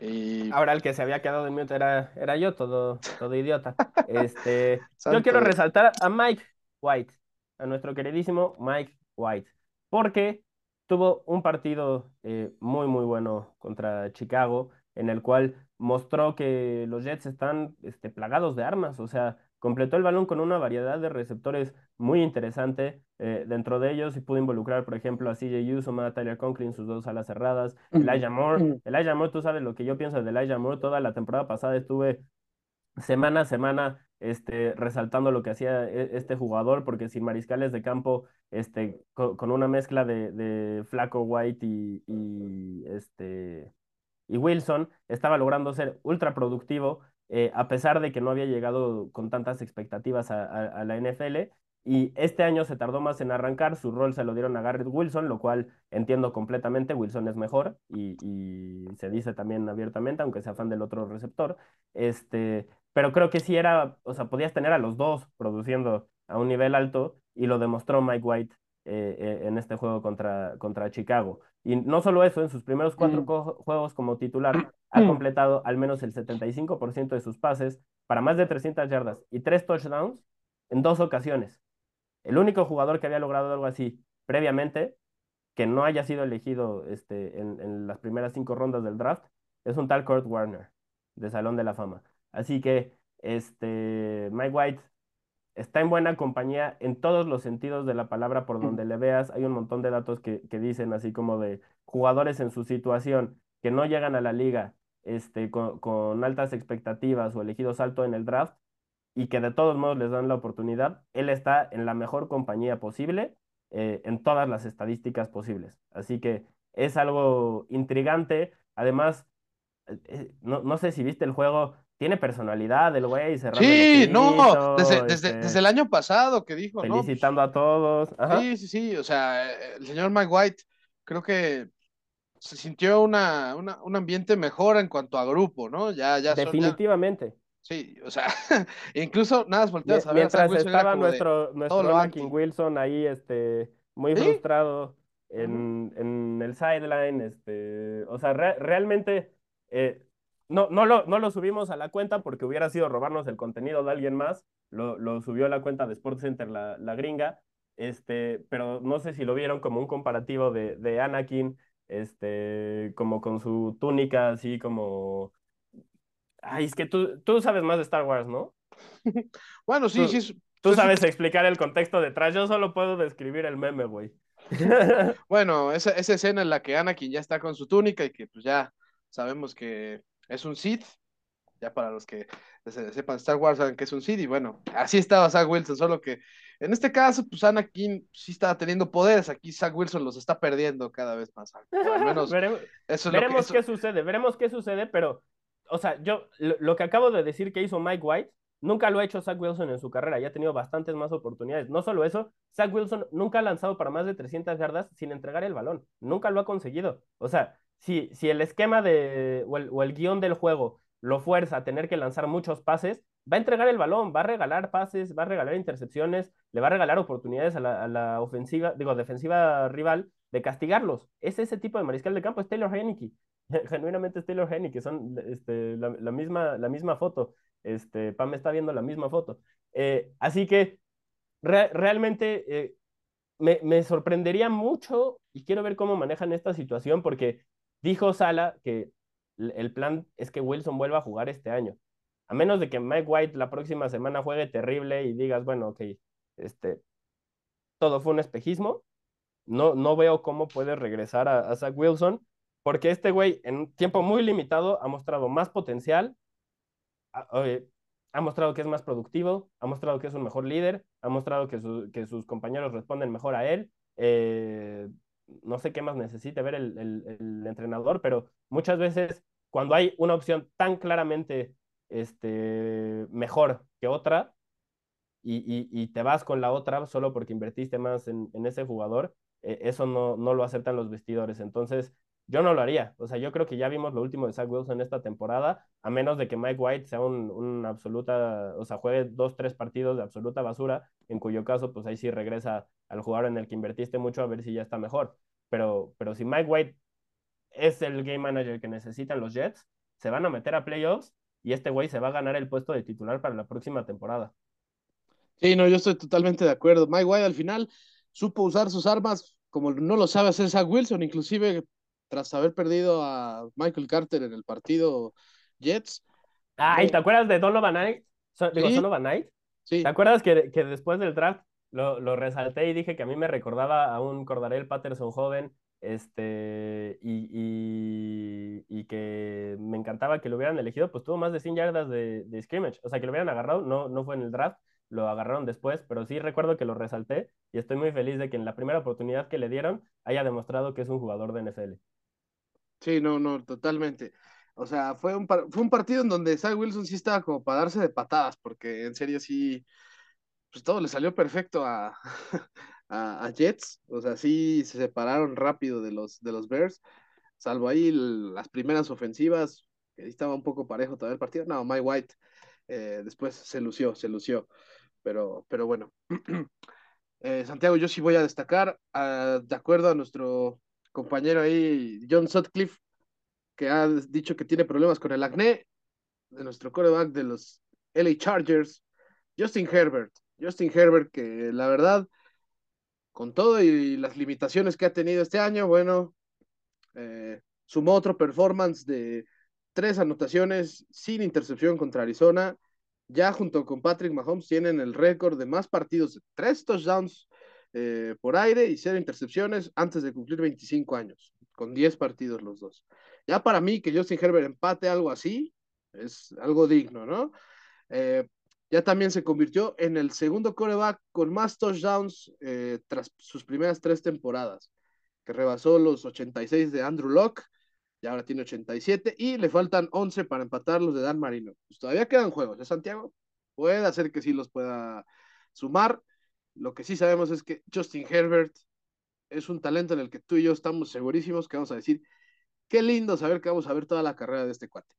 Y... Ahora el que se había quedado de mute era, era yo, todo, todo idiota. Este, yo quiero resaltar a Mike White a nuestro queridísimo Mike White, porque tuvo un partido eh, muy, muy bueno contra Chicago, en el cual mostró que los Jets están este, plagados de armas, o sea, completó el balón con una variedad de receptores muy interesante. Eh, dentro de ellos y pudo involucrar, por ejemplo, a CJ Usoma, a Tyler Conklin, sus dos alas cerradas, Elijah Moore. Elijah Moore, tú sabes lo que yo pienso de Elijah Moore. Toda la temporada pasada estuve semana a semana este, resaltando lo que hacía e, este jugador, porque sin mariscales de campo, este, con, una mezcla de, de Flaco White y, este, y Wilson, estaba logrando ser ultra productivo, eh, a pesar de que no había llegado con tantas expectativas a, la NFL. Y este año se tardó más en arrancar, su rol se lo dieron a Garrett Wilson, lo cual entiendo completamente, Wilson es mejor y, y se dice también abiertamente, aunque sea fan del otro receptor. Este, pero creo que sí era, o sea, podías tener a los dos produciendo a un nivel alto y lo demostró Mike White eh, eh, en este juego contra, contra Chicago. Y no solo eso, en sus primeros cuatro mm. juegos como titular ha mm. completado al menos el 75% de sus pases para más de 300 yardas y tres touchdowns en dos ocasiones. El único jugador que había logrado algo así previamente, que no haya sido elegido este, en, las primeras cinco rondas del draft, es un tal Kurt Warner, de Salón de la Fama. Así que este, Mike White está en buena compañía en todos los sentidos de la palabra por donde le veas. Hay un montón de datos que, dicen así como de jugadores en su situación que no llegan a la liga este, con, con altas expectativas o elegidos alto en el draft y que de todos modos les dan la oportunidad, él está en la mejor compañía posible eh, en todas las estadísticas posibles. Así que es algo intrigante. Además, eh, eh, no, no, sé si viste el juego, tiene personalidad el güey. Sí, no, desde, desde, este, desde, el año pasado que dijo, Felicitando a todos. Sí, sí, sí, o sea, el señor Mike White creo que se sintió una, una, un ambiente mejor en cuanto a grupo, ¿no? Ya, ya Definitivamente. Sí, o sea, incluso nada, volteas a ver. Mientras estaba nuestro, nuestro King Wilson ahí, este, muy frustrado en, en, el sideline, este, o sea, realmente eh, no, no, lo, no lo subimos a la cuenta porque hubiera sido robarnos el contenido de alguien más, lo, lo subió a la cuenta de Center la, la gringa, este, pero no sé si lo vieron como un comparativo de, de Anakin, este, como con su túnica así como Ay, es que tú, tú sabes más de Star Wars, ¿no? bueno, sí, sí. Tú sabes explicar el contexto detrás, yo solo puedo describir el meme, güey. bueno, esa, esa escena en la que Anakin ya está con su túnica y que pues ya sabemos que es un Sith, ya para los que sepan Star Wars saben que es un Sith, y bueno, así estaba Zach Wilson, solo que en este caso, pues Anakin sí estaba teniendo poderes, aquí Zach Wilson los está perdiendo cada vez más. Al menos veremos, veremos qué sucede, veremos qué sucede, pero o sea, yo lo, que acabo de decir que hizo Mike White, nunca lo ha hecho Zach Wilson en su carrera, ya ha tenido bastantes más oportunidades. No solo eso, Zach Wilson nunca ha lanzado para más de 300 yardas sin entregar el balón, nunca lo ha conseguido. O sea, si, si el esquema de, o el, o el guion del juego lo fuerza a tener que lanzar muchos pases, va a entregar el balón, va a regalar pases, va a regalar intercepciones, le va a regalar oportunidades a la, a la ofensiva, digo, defensiva rival de castigarlos. Es ese tipo de mariscal de campo, es Taylor Heineke. Genuinamente es Taylor Heineke, son este, la, misma, la misma foto. Este, Pam está viendo la misma foto. Eh, así que realmente eh, me, me, sorprendería mucho y quiero ver cómo manejan esta situación porque dijo Sala que el plan es que Wilson vuelva a jugar este año. A menos de que Mike White la próxima semana juegue terrible y digas, bueno, ok, este, todo fue un espejismo, no, no veo cómo puede regresar a, Zach Wilson, porque este güey en un tiempo muy limitado ha mostrado más potencial, ha, mostrado que es más productivo, ha mostrado que es un mejor líder, ha mostrado que, que sus compañeros responden mejor a él. Eh, no sé qué más necesite ver el, el, entrenador, pero muchas veces cuando hay una opción tan claramente este, mejor que otra y, y, te vas con la otra solo porque invertiste más en, en ese jugador, eh, eso no, no lo aceptan los vestidores. Entonces, yo no lo haría. O sea, yo creo que ya vimos lo último de Zach Wilson esta temporada, a menos de que Mike White sea un, un, absoluta, o sea, juegue dos, tres partidos de absoluta basura, en cuyo caso, pues ahí sí regresa al jugador en el que invertiste mucho a ver si ya está mejor. Pero, pero si Mike White es el game manager que necesitan los Jets, se van a meter a playoffs y este güey se va a ganar el puesto de titular para la próxima temporada. Sí, no, yo estoy totalmente de acuerdo. Mike White al final supo usar sus armas como no lo sabe hacer Zach Wilson, inclusive tras haber perdido a Michael Carter en el partido Jets. Ah, ¿y te acuerdas de Donovan Knight? digo, Donovan Knight. Sí. ¿Te acuerdas que, que después del draft lo, lo, resalté y dije que a mí me recordaba a un Cordarel Patterson joven este, y, y, que me encantaba que lo hubieran elegido, pues tuvo más de 100 yardas de, de scrimmage, o sea, que lo hubieran agarrado, no, no fue en el draft, lo agarraron después, pero sí recuerdo que lo resalté y estoy muy feliz de que en la primera oportunidad que le dieron haya demostrado que es un jugador de NFL. Sí, no, no, totalmente. O sea, fue un, fue un partido en donde Zach Wilson sí estaba como para darse de patadas, porque en serio sí, pues todo le salió perfecto a, a, Jets, o sea, sí se separaron rápido de los, de los Bears, salvo ahí las primeras ofensivas, que estaba un poco parejo todavía el partido, no, Mike White eh, después se lució, se lució, pero, pero bueno. Eh, Santiago, yo sí voy a destacar, ah, de acuerdo a nuestro compañero ahí, John Sutcliffe, que ha dicho que tiene problemas con el acné, de nuestro coreback de los LA Chargers, Justin Herbert. Justin Herbert, que la verdad, con todo y las limitaciones que ha tenido este año, bueno, eh, sumó otro performance de tres anotaciones sin intercepción contra Arizona. Ya junto con Patrick Mahomes tienen el récord de más partidos, tres touchdowns eh, por aire y cero intercepciones antes de cumplir 25 años, con 10 partidos los dos. Ya para mí que Justin Herbert empate algo así, es algo digno, ¿no? Eh, ya también se convirtió en el segundo coreback con más touchdowns eh, tras sus primeras tres temporadas, que rebasó los 86 de Andrew Locke, y ahora tiene 87, y le faltan 11 para empatar los de Dan Marino. Pues todavía quedan juegos, ¿eh, Santiago? Puede hacer que sí los pueda sumar. Lo que sí sabemos es que Justin Herbert es un talento en el que tú y yo estamos segurísimos que vamos a decir, qué lindo saber que vamos a ver toda la carrera de este cuate,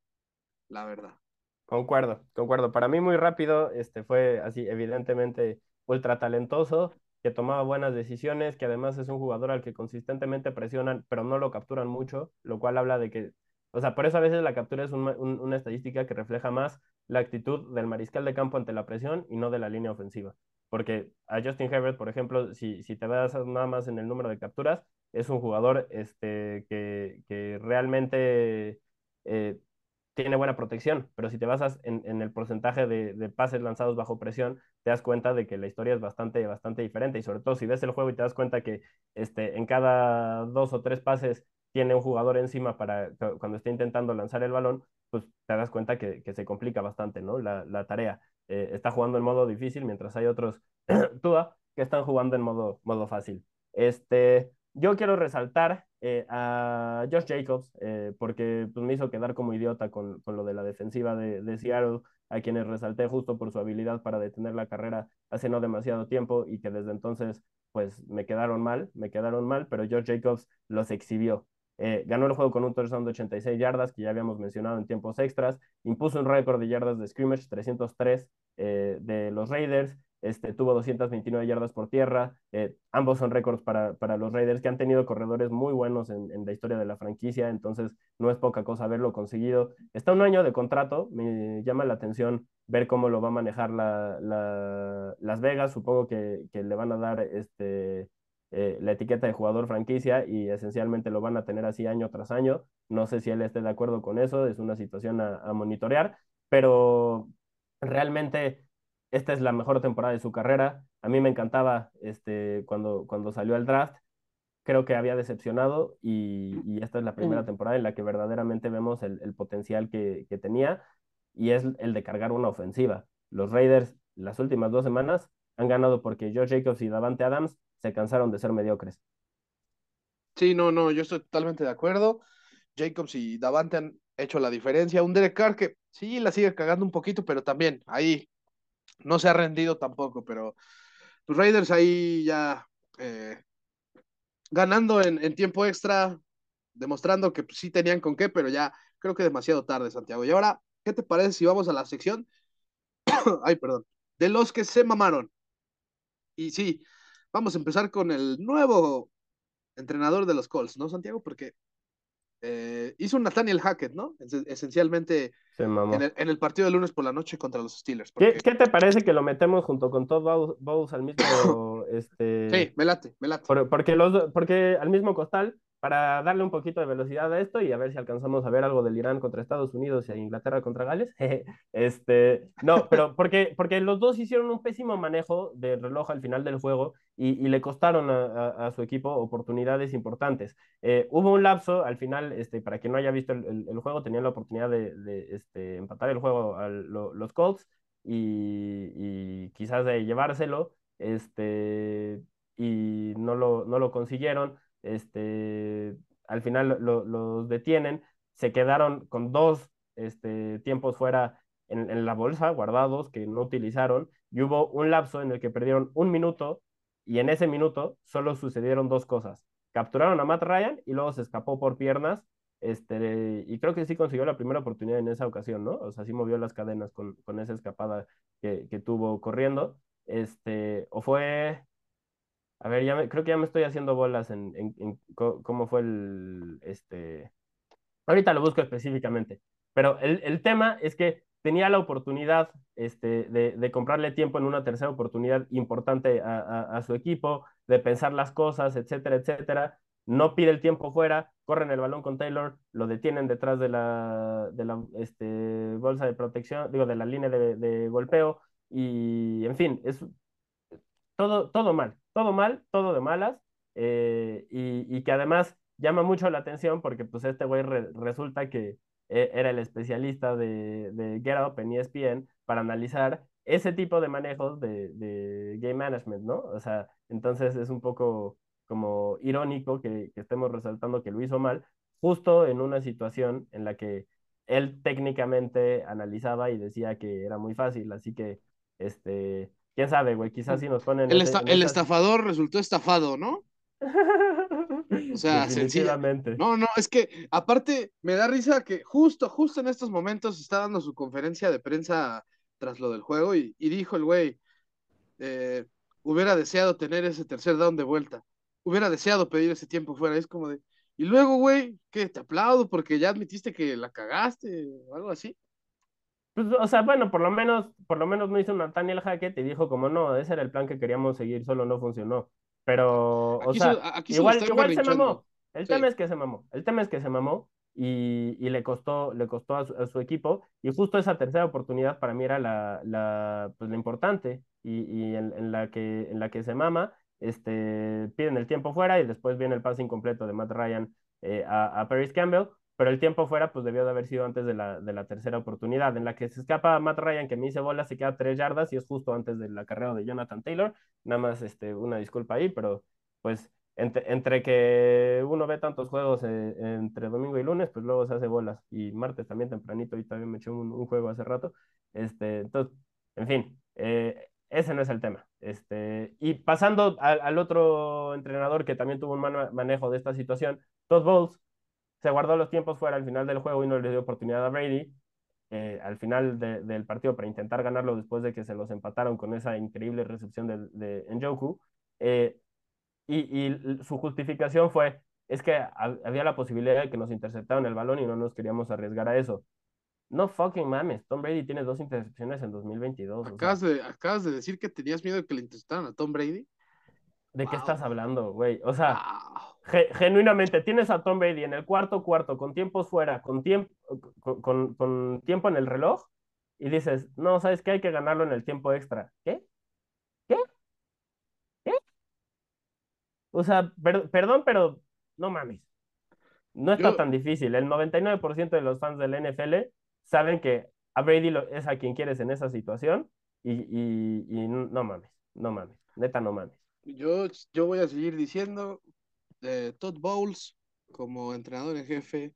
la verdad. Concuerdo, concuerdo. Para mí muy rápido, este fue así, evidentemente ultra talentoso, que tomaba buenas decisiones, que además es un jugador al que consistentemente presionan, pero no lo capturan mucho, lo cual habla de que, o sea, por eso a veces la captura es una estadística que refleja más la actitud del mariscal de campo ante la presión y no de la línea ofensiva. Porque a Justin Herbert, por ejemplo, si, si te das nada más en el número de capturas, es un jugador este, que, que realmente eh, tiene buena protección, pero si te basas en, el porcentaje de, pases lanzados bajo presión, te das cuenta de que la historia es bastante, bastante diferente. Y sobre todo si ves el juego y te das cuenta que este, en cada dos o tres pases tiene un jugador encima para cuando esté intentando lanzar el balón, pues te das cuenta que, se complica bastante ¿no? la, tarea. Eh, está jugando en modo difícil, mientras hay otros Tua que están jugando en modo, modo fácil. Este, yo quiero resaltar eh, a Josh Jacobs, eh, porque pues, me hizo quedar como idiota con, con lo de la defensiva de, de, Seattle, a quienes resalté justo por su habilidad para detener la carrera hace no demasiado tiempo y que desde entonces pues me quedaron mal, me quedaron mal, pero Josh Jacobs los exhibió. Eh, ganó el juego con un touchdown de 86 yardas, que ya habíamos mencionado en tiempos extras. Impuso un récord de yardas de scrimmage, 303 de los Raiders. Este, tuvo 229 yardas por tierra. Eh, ambos son récords para, para, los Raiders que han tenido corredores muy buenos en, en, la historia de la franquicia, entonces no es poca cosa haberlo conseguido. Está un año de contrato, me llama la atención ver cómo lo va a manejar la, la, Las Vegas, supongo que, que, le van a dar este, eh, la etiqueta de jugador franquicia y esencialmente lo van a tener así año tras año. No sé si él esté de acuerdo con eso, es una situación a, a monitorear, pero realmente esta es la mejor temporada de su carrera. A mí me encantaba este, cuando, cuando salió al draft. Creo que había decepcionado y, esta es la primera temporada en la que verdaderamente vemos el, potencial que, tenía y es el de cargar una ofensiva. Los Raiders las últimas dos semanas han ganado porque George Jacobs y Davante Adams se cansaron de ser mediocres. Sí, no, no, yo estoy totalmente de acuerdo. Jacobs y Davante han hecho la diferencia. Un Derek Carr que sí la sigue cagando un poquito, pero también ahí no se ha rendido tampoco, pero los Raiders ahí ya eh, ganando en, tiempo extra, demostrando que pues, sí tenían con qué, pero ya creo que demasiado tarde, Santiago. Y ahora, ¿qué te parece si vamos a la sección? Ay, perdón. De los que se mamaron. Y sí, vamos a empezar con el nuevo entrenador de los Colts, ¿no, Santiago? Porque eh, hizo un Nathaniel Hackett, ¿no? esencialmente en el, partido de lunes por la noche contra los Steelers. ¿Qué, te parece que lo metemos junto con Todd Bowles al mismo... este... Sí, me late, me late. porque, los, porque al mismo costal para darle un poquito de velocidad a esto y a ver si alcanzamos a ver algo del Irán contra Estados Unidos y a Inglaterra contra Gales. este, no, pero porque, porque los dos hicieron un pésimo manejo del reloj al final del juego y, le costaron a, su equipo oportunidades importantes. Eh, hubo un lapso al final, este, para quien no haya visto el, juego, tenían la oportunidad de, este, empatar el juego a los Colts y, y, quizás de llevárselo, este, y no lo, no lo consiguieron este, al final los detienen, se quedaron con dos este, tiempos fuera en, la bolsa guardados que no utilizaron y hubo un lapso en el que perdieron un minuto y en ese minuto solo sucedieron dos cosas. Capturaron a Matt Ryan y luego se escapó por piernas este, y creo que sí consiguió la primera oportunidad en esa ocasión, ¿no? O sea, sí movió las cadenas con, con esa escapada que, que, tuvo corriendo. Este, o fue, a ver, ya me, creo que ya me estoy haciendo bolas en, en, en cómo fue el, este, ahorita lo busco específicamente, pero el, el tema es que tenía la oportunidad este, de, de, comprarle tiempo en una tercera oportunidad importante a, a, a, su equipo, de pensar las cosas, etcétera, etcétera. No pide el tiempo fuera, corren el balón con Taylor, lo detienen detrás de la, de la este, bolsa de protección, digo, de la línea de, de golpeo, y en fin, es todo, todo mal, todo mal, todo de malas, eh, y, y, que además llama mucho la atención porque pues este güey re, resulta que eh, era el especialista de, de Get Up en ESPN para analizar ese tipo de manejos de, de, game management, ¿no? O sea, entonces es un poco como irónico que, que, estemos resaltando que lo hizo mal, justo en una situación en la que él técnicamente analizaba y decía que era muy fácil, así que, este, quién sabe, güey, quizás si nos ponen... El, esta en el estafador resultó estafado, ¿no? O sea, sencillamente. No, no, es que aparte me da risa que justo, justo en estos momentos está dando su conferencia de prensa tras lo del juego y, y dijo el güey, eh, hubiera deseado tener ese tercer down de vuelta, hubiera deseado pedir ese tiempo fuera, es como de, y luego, güey, que te aplaudo porque ya admitiste que la cagaste o algo así. Pues, o sea, bueno, por lo menos, por lo menos no hizo Nathaniel Hackett y dijo como no, ese era el plan que queríamos seguir, solo no funcionó. Pero, o sea, igual, igual se mamó. El sí. tema es que se mamó. El tema es que se mamó y, y le costó, le costó a su, a su, equipo. Y justo esa tercera oportunidad para mí era la, la, pues, la importante y, y en, en, la que, en la que se mama. Este, piden el tiempo fuera y después viene el pase incompleto de Matt Ryan eh, a, a Paris Campbell pero el tiempo fuera, pues debió de haber sido antes de la, de la tercera oportunidad, en la que se escapa Matt Ryan, que me hice bola, se queda tres yardas y es justo antes de la carrera de Jonathan Taylor. Nada más este, una disculpa ahí, pero pues entre, entre que uno ve tantos juegos eh, entre domingo y lunes, pues luego se hace bolas. Y martes también tempranito, y también me eché un, juego hace rato. Este, entonces, en fin, eh, ese no es el tema. Este, y pasando al, al, otro entrenador que también tuvo un man manejo de esta situación, Todd Bowles se guardó los tiempos fuera al final del juego y no le dio oportunidad a Brady eh, al final de, del partido para intentar ganarlo después de que se los empataron con esa increíble recepción de, de Njoku. Eh, y, su justificación fue, es que había la posibilidad de que nos interceptaran el balón y no nos queríamos arriesgar a eso. No fucking mames, Tom Brady tiene dos intercepciones en 2022. Acabas, o de, acabas de decir que tenías miedo de que le interceptaran a Tom Brady. ¿De wow. qué estás hablando, güey? O sea, wow genuinamente tienes a Tom Brady en el cuarto cuarto con tiempos fuera, con tiempo, con, con, con, tiempo en el reloj y dices, no, ¿sabes qué? Hay que ganarlo en el tiempo extra. ¿Qué? ¿Qué? ¿Qué? O sea, per perdón, pero no mames. No está Yo... tan difícil. El 99% de los fans del NFL saben que a Brady lo, es a quien quieres en esa situación y, y, y no mames, no mames, neta no mames. Yo, yo voy a seguir diciendo eh, Todd Bowles, como entrenador en jefe,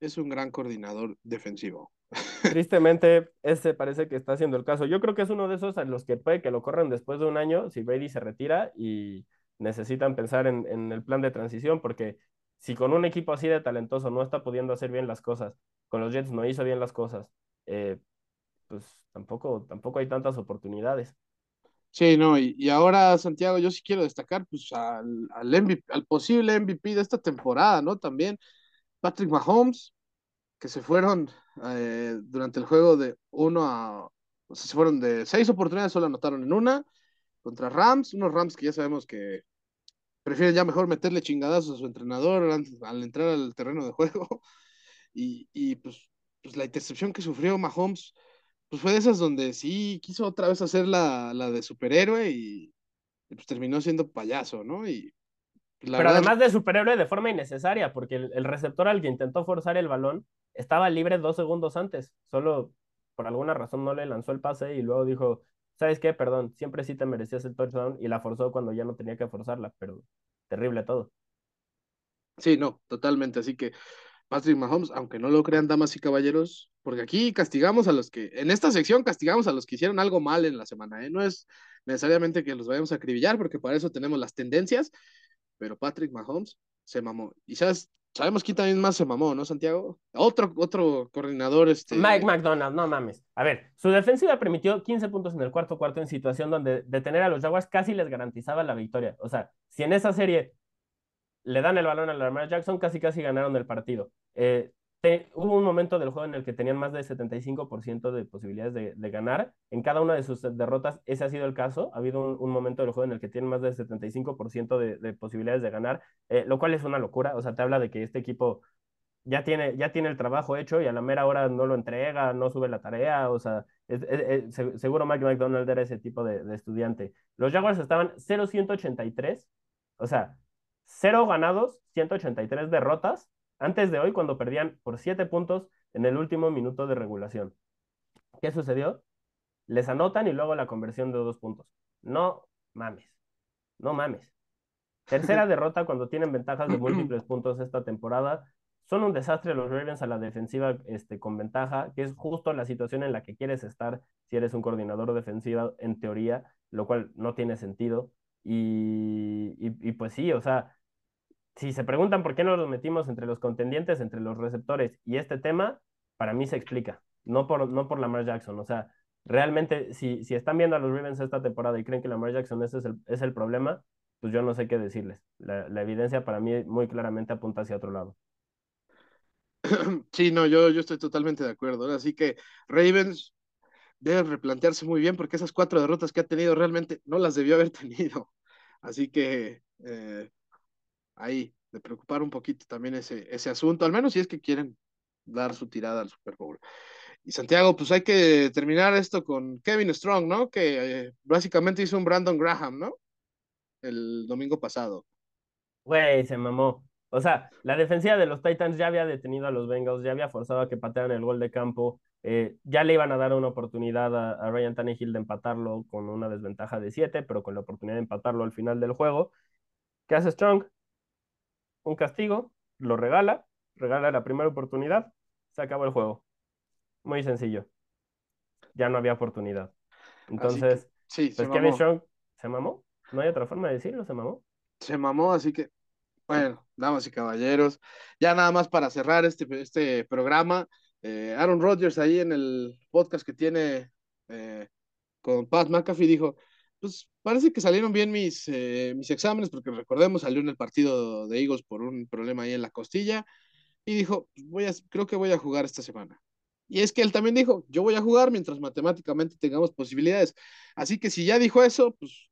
es un gran coordinador defensivo. Tristemente, ese parece que está haciendo el caso. Yo creo que es uno de esos a los que puede que lo corran después de un año si Brady se retira y necesitan pensar en, en el plan de transición, porque si con un equipo así de talentoso no está pudiendo hacer bien las cosas, con los Jets no hizo bien las cosas, eh, pues tampoco, tampoco hay tantas oportunidades. Sí, no, y, ahora, Santiago, yo sí quiero destacar pues, al, al, MVP, al posible MVP de esta temporada, ¿no? También Patrick Mahomes, que se fueron eh, durante el juego de uno a. O sea, se fueron de seis oportunidades, solo anotaron en una contra Rams, unos Rams que ya sabemos que prefieren ya mejor meterle chingadazos a su entrenador al entrar al terreno de juego. Y, y pues, pues la intercepción que sufrió Mahomes pues fue de esas donde sí quiso otra vez hacer la, la de superhéroe y, y, pues terminó siendo payaso, ¿no? Y la Pero verdad... además de superhéroe de forma innecesaria, porque el, el, receptor al que intentó forzar el balón estaba libre dos segundos antes, solo por alguna razón no le lanzó el pase y luego dijo, ¿sabes qué? Perdón, siempre sí te merecías el touchdown y la forzó cuando ya no tenía que forzarla, pero terrible todo. Sí, no, totalmente, así que Patrick Mahomes, aunque no lo crean damas y caballeros, porque aquí castigamos a los que, en esta sección castigamos a los que hicieron algo mal en la semana, ¿eh? no es necesariamente que los vayamos a acribillar, porque para eso tenemos las tendencias, pero Patrick Mahomes se mamó. Y sabes, sabemos quién también más se mamó, ¿no, Santiago? Otro, otro coordinador, este... Mike McDonald, no mames. A ver, su defensiva permitió 15 puntos en el cuarto cuarto en situación donde detener a los Jaguars casi les garantizaba la victoria. O sea, si en esa serie le dan el balón a Lamar Jackson, casi casi ganaron el partido. Eh, hubo un momento del juego en el que tenían más de 75% de posibilidades de, ganar. En cada una de sus derrotas, ese ha sido el caso. Ha habido un, momento del juego en el que tienen más de 75% de, de, posibilidades de ganar, eh, lo cual es una locura. O sea, te habla de que este equipo ya tiene, ya tiene el trabajo hecho y a la mera hora no lo entrega, no sube la tarea. O sea, seguro Mike era ese tipo de, estudiante. Los Jaguars estaban 0-183, o sea, 0 ganados, 183 derrotas antes de hoy cuando perdían por 7 puntos en el último minuto de regulación. ¿Qué sucedió? Les anotan y luego la conversión de dos puntos. No mames, no mames. Tercera derrota cuando tienen ventajas de múltiples puntos esta temporada. Son un desastre los Ravens a la defensiva este, con ventaja, que es justo la situación en la que quieres estar si eres un coordinador defensivo en teoría, lo cual no tiene sentido. Y, y pues sí, o sea, si se preguntan por qué no los metimos entre los contendientes, entre los receptores y este tema, para mí se explica, no por, no por Lamar Jackson. O sea, realmente, si, si están viendo a los Ravens esta temporada y creen que Lamar Jackson ese es el, es el problema, pues yo no sé qué decirles. La, evidencia para mí muy claramente apunta hacia otro lado. Sí, no, yo, yo estoy totalmente de acuerdo. Así que Ravens debe replantearse muy bien porque esas cuatro derrotas que ha tenido realmente no las debió haber tenido. Así que eh, ahí, de preocupar un poquito también ese, ese asunto, al menos si es que quieren dar su tirada al Super Bowl. Y Santiago, pues hay que terminar esto con Kevin Strong, ¿no? Que eh, básicamente hizo un Brandon Graham, ¿no? El domingo pasado. Güey, se mamó. O sea, la defensiva de los Titans ya había detenido a los Bengals, ya había forzado a que patearan el gol de campo, eh, ya le iban a dar una oportunidad a, Ryan Tannehill de empatarlo con una desventaja de 7, pero con la oportunidad de empatarlo al final del juego. ¿Qué hace Strong? Un castigo, lo regala, regala la primera oportunidad, se acabó el juego. Muy sencillo. Ya no había oportunidad. Entonces, sí, pues Kevin Strong se mamó. No hay otra forma de decirlo, se mamó. Se mamó, así que, bueno, damas y caballeros, ya nada más para cerrar este, este programa, eh, Aaron Rodgers ahí en el podcast que tiene eh, con Pat McAfee dijo, pues parece que salieron bien mis, eh, mis exámenes, porque recordemos, salió en el partido de Eagles por un problema ahí en la costilla, y dijo, pues, voy a, creo que voy a jugar esta semana. Y es que él también dijo, yo voy a jugar mientras matemáticamente tengamos posibilidades. Así que si ya dijo eso, pues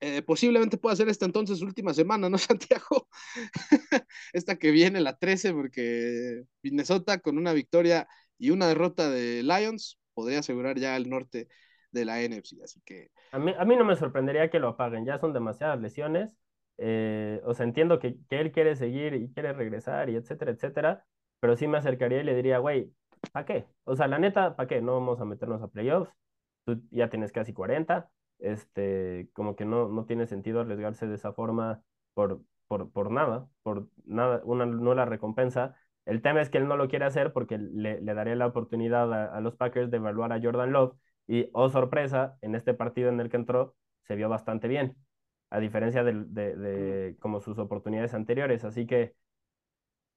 eh, posiblemente pueda ser esta entonces última semana, ¿no, Santiago? esta que viene, la 13, porque Minnesota con una victoria y una derrota de Lions podría asegurar ya el norte de la NFC, así que... A mí, a mí no me sorprendería que lo apaguen, ya son demasiadas lesiones, eh, o sea, entiendo que, que, él quiere seguir y quiere regresar y etcétera, etcétera, pero sí me acercaría y le diría, güey, ¿para qué? O sea, la neta, ¿para qué? No vamos a meternos a playoffs, tú ya tienes casi 40, este, como que no, no tiene sentido arriesgarse de esa forma por, por, por nada, por nada, una nula recompensa. El tema es que él no lo quiere hacer porque le, le daría la oportunidad a, a, los Packers de evaluar a Jordan Love y, oh sorpresa, en este partido en el que entró, se vio bastante bien, a diferencia de, de, de como sus oportunidades anteriores. Así que,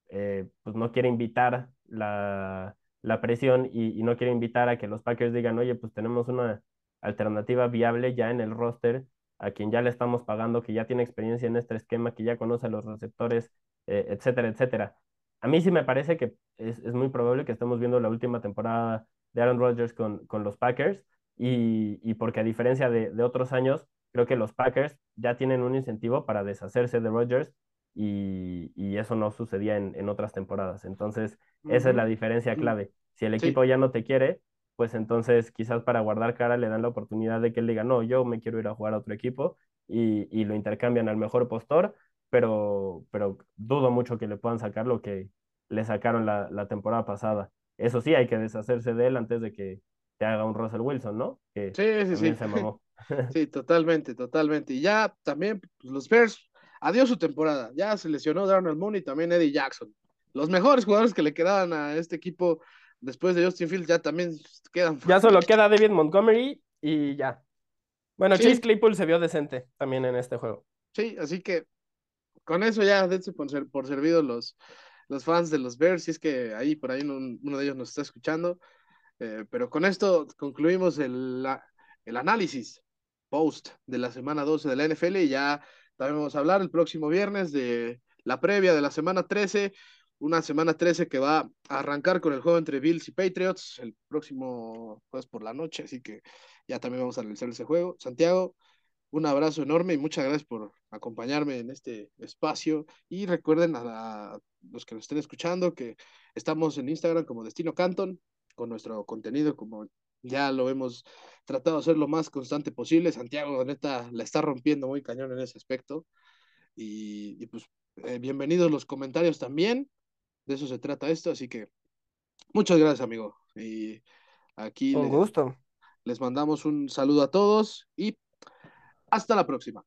eh, pues no quiere invitar la, la presión y, y, no quiere invitar a que los Packers digan, oye, pues tenemos una alternativa viable ya en el roster, a quien ya le estamos pagando, que ya tiene experiencia en este esquema, que ya conoce a los receptores, eh, etcétera, etcétera. A mí sí me parece que es, es muy probable que estemos viendo la última temporada de Aaron Rodgers con, con los Packers y, y, porque a diferencia de, de, otros años, creo que los Packers ya tienen un incentivo para deshacerse de Rodgers y, y eso no sucedía en, en, otras temporadas. Entonces, esa es la diferencia clave. Si el equipo sí. ya no te quiere, pues entonces quizás para guardar cara le dan la oportunidad de que él diga, no, yo me quiero ir a jugar a otro equipo y, y lo intercambian al mejor postor, pero, pero dudo mucho que le puedan sacar lo que le sacaron la, la temporada pasada. Eso sí, hay que deshacerse de él antes de que te haga un Russell Wilson, ¿no? Que sí, sí, sí. Se mamó. sí, totalmente, totalmente. Y ya también pues, los Bears, adiós su temporada. Ya se lesionó Darnell Mooney y también Eddie Jackson. los mejores jugadores que le quedaban a este equipo después de Justin Fields ya también quedan. Ya solo queda David Montgomery y ya. Bueno, Chase Claypool se vio decente también en este juego. Sí, así que con eso ya dense por, ser, por servidos los, los fans de los Bears, si es que ahí por ahí uno, de ellos nos está escuchando. Eh, pero con esto concluimos el, el análisis post de la semana 12 de la NFL y ya también vamos a hablar el próximo viernes de la previa de la semana 13, una semana 13 que va a arrancar con el juego entre Bills y Patriots el próximo jueves por la noche, así que ya también vamos a analizar ese juego. Santiago, un abrazo enorme y muchas gracias por acompañarme en este espacio. Y recuerden a, los que nos estén escuchando que estamos en Instagram como Destino Canton, con nuestro contenido como ya lo hemos tratado de hacer lo más constante posible. Santiago, neta, la está rompiendo muy cañón en ese aspecto. Y, pues eh, bienvenidos los comentarios también. De eso se trata esto, así que muchas gracias, amigo. Y aquí Con gusto. Les mandamos un saludo a todos y hasta la próxima.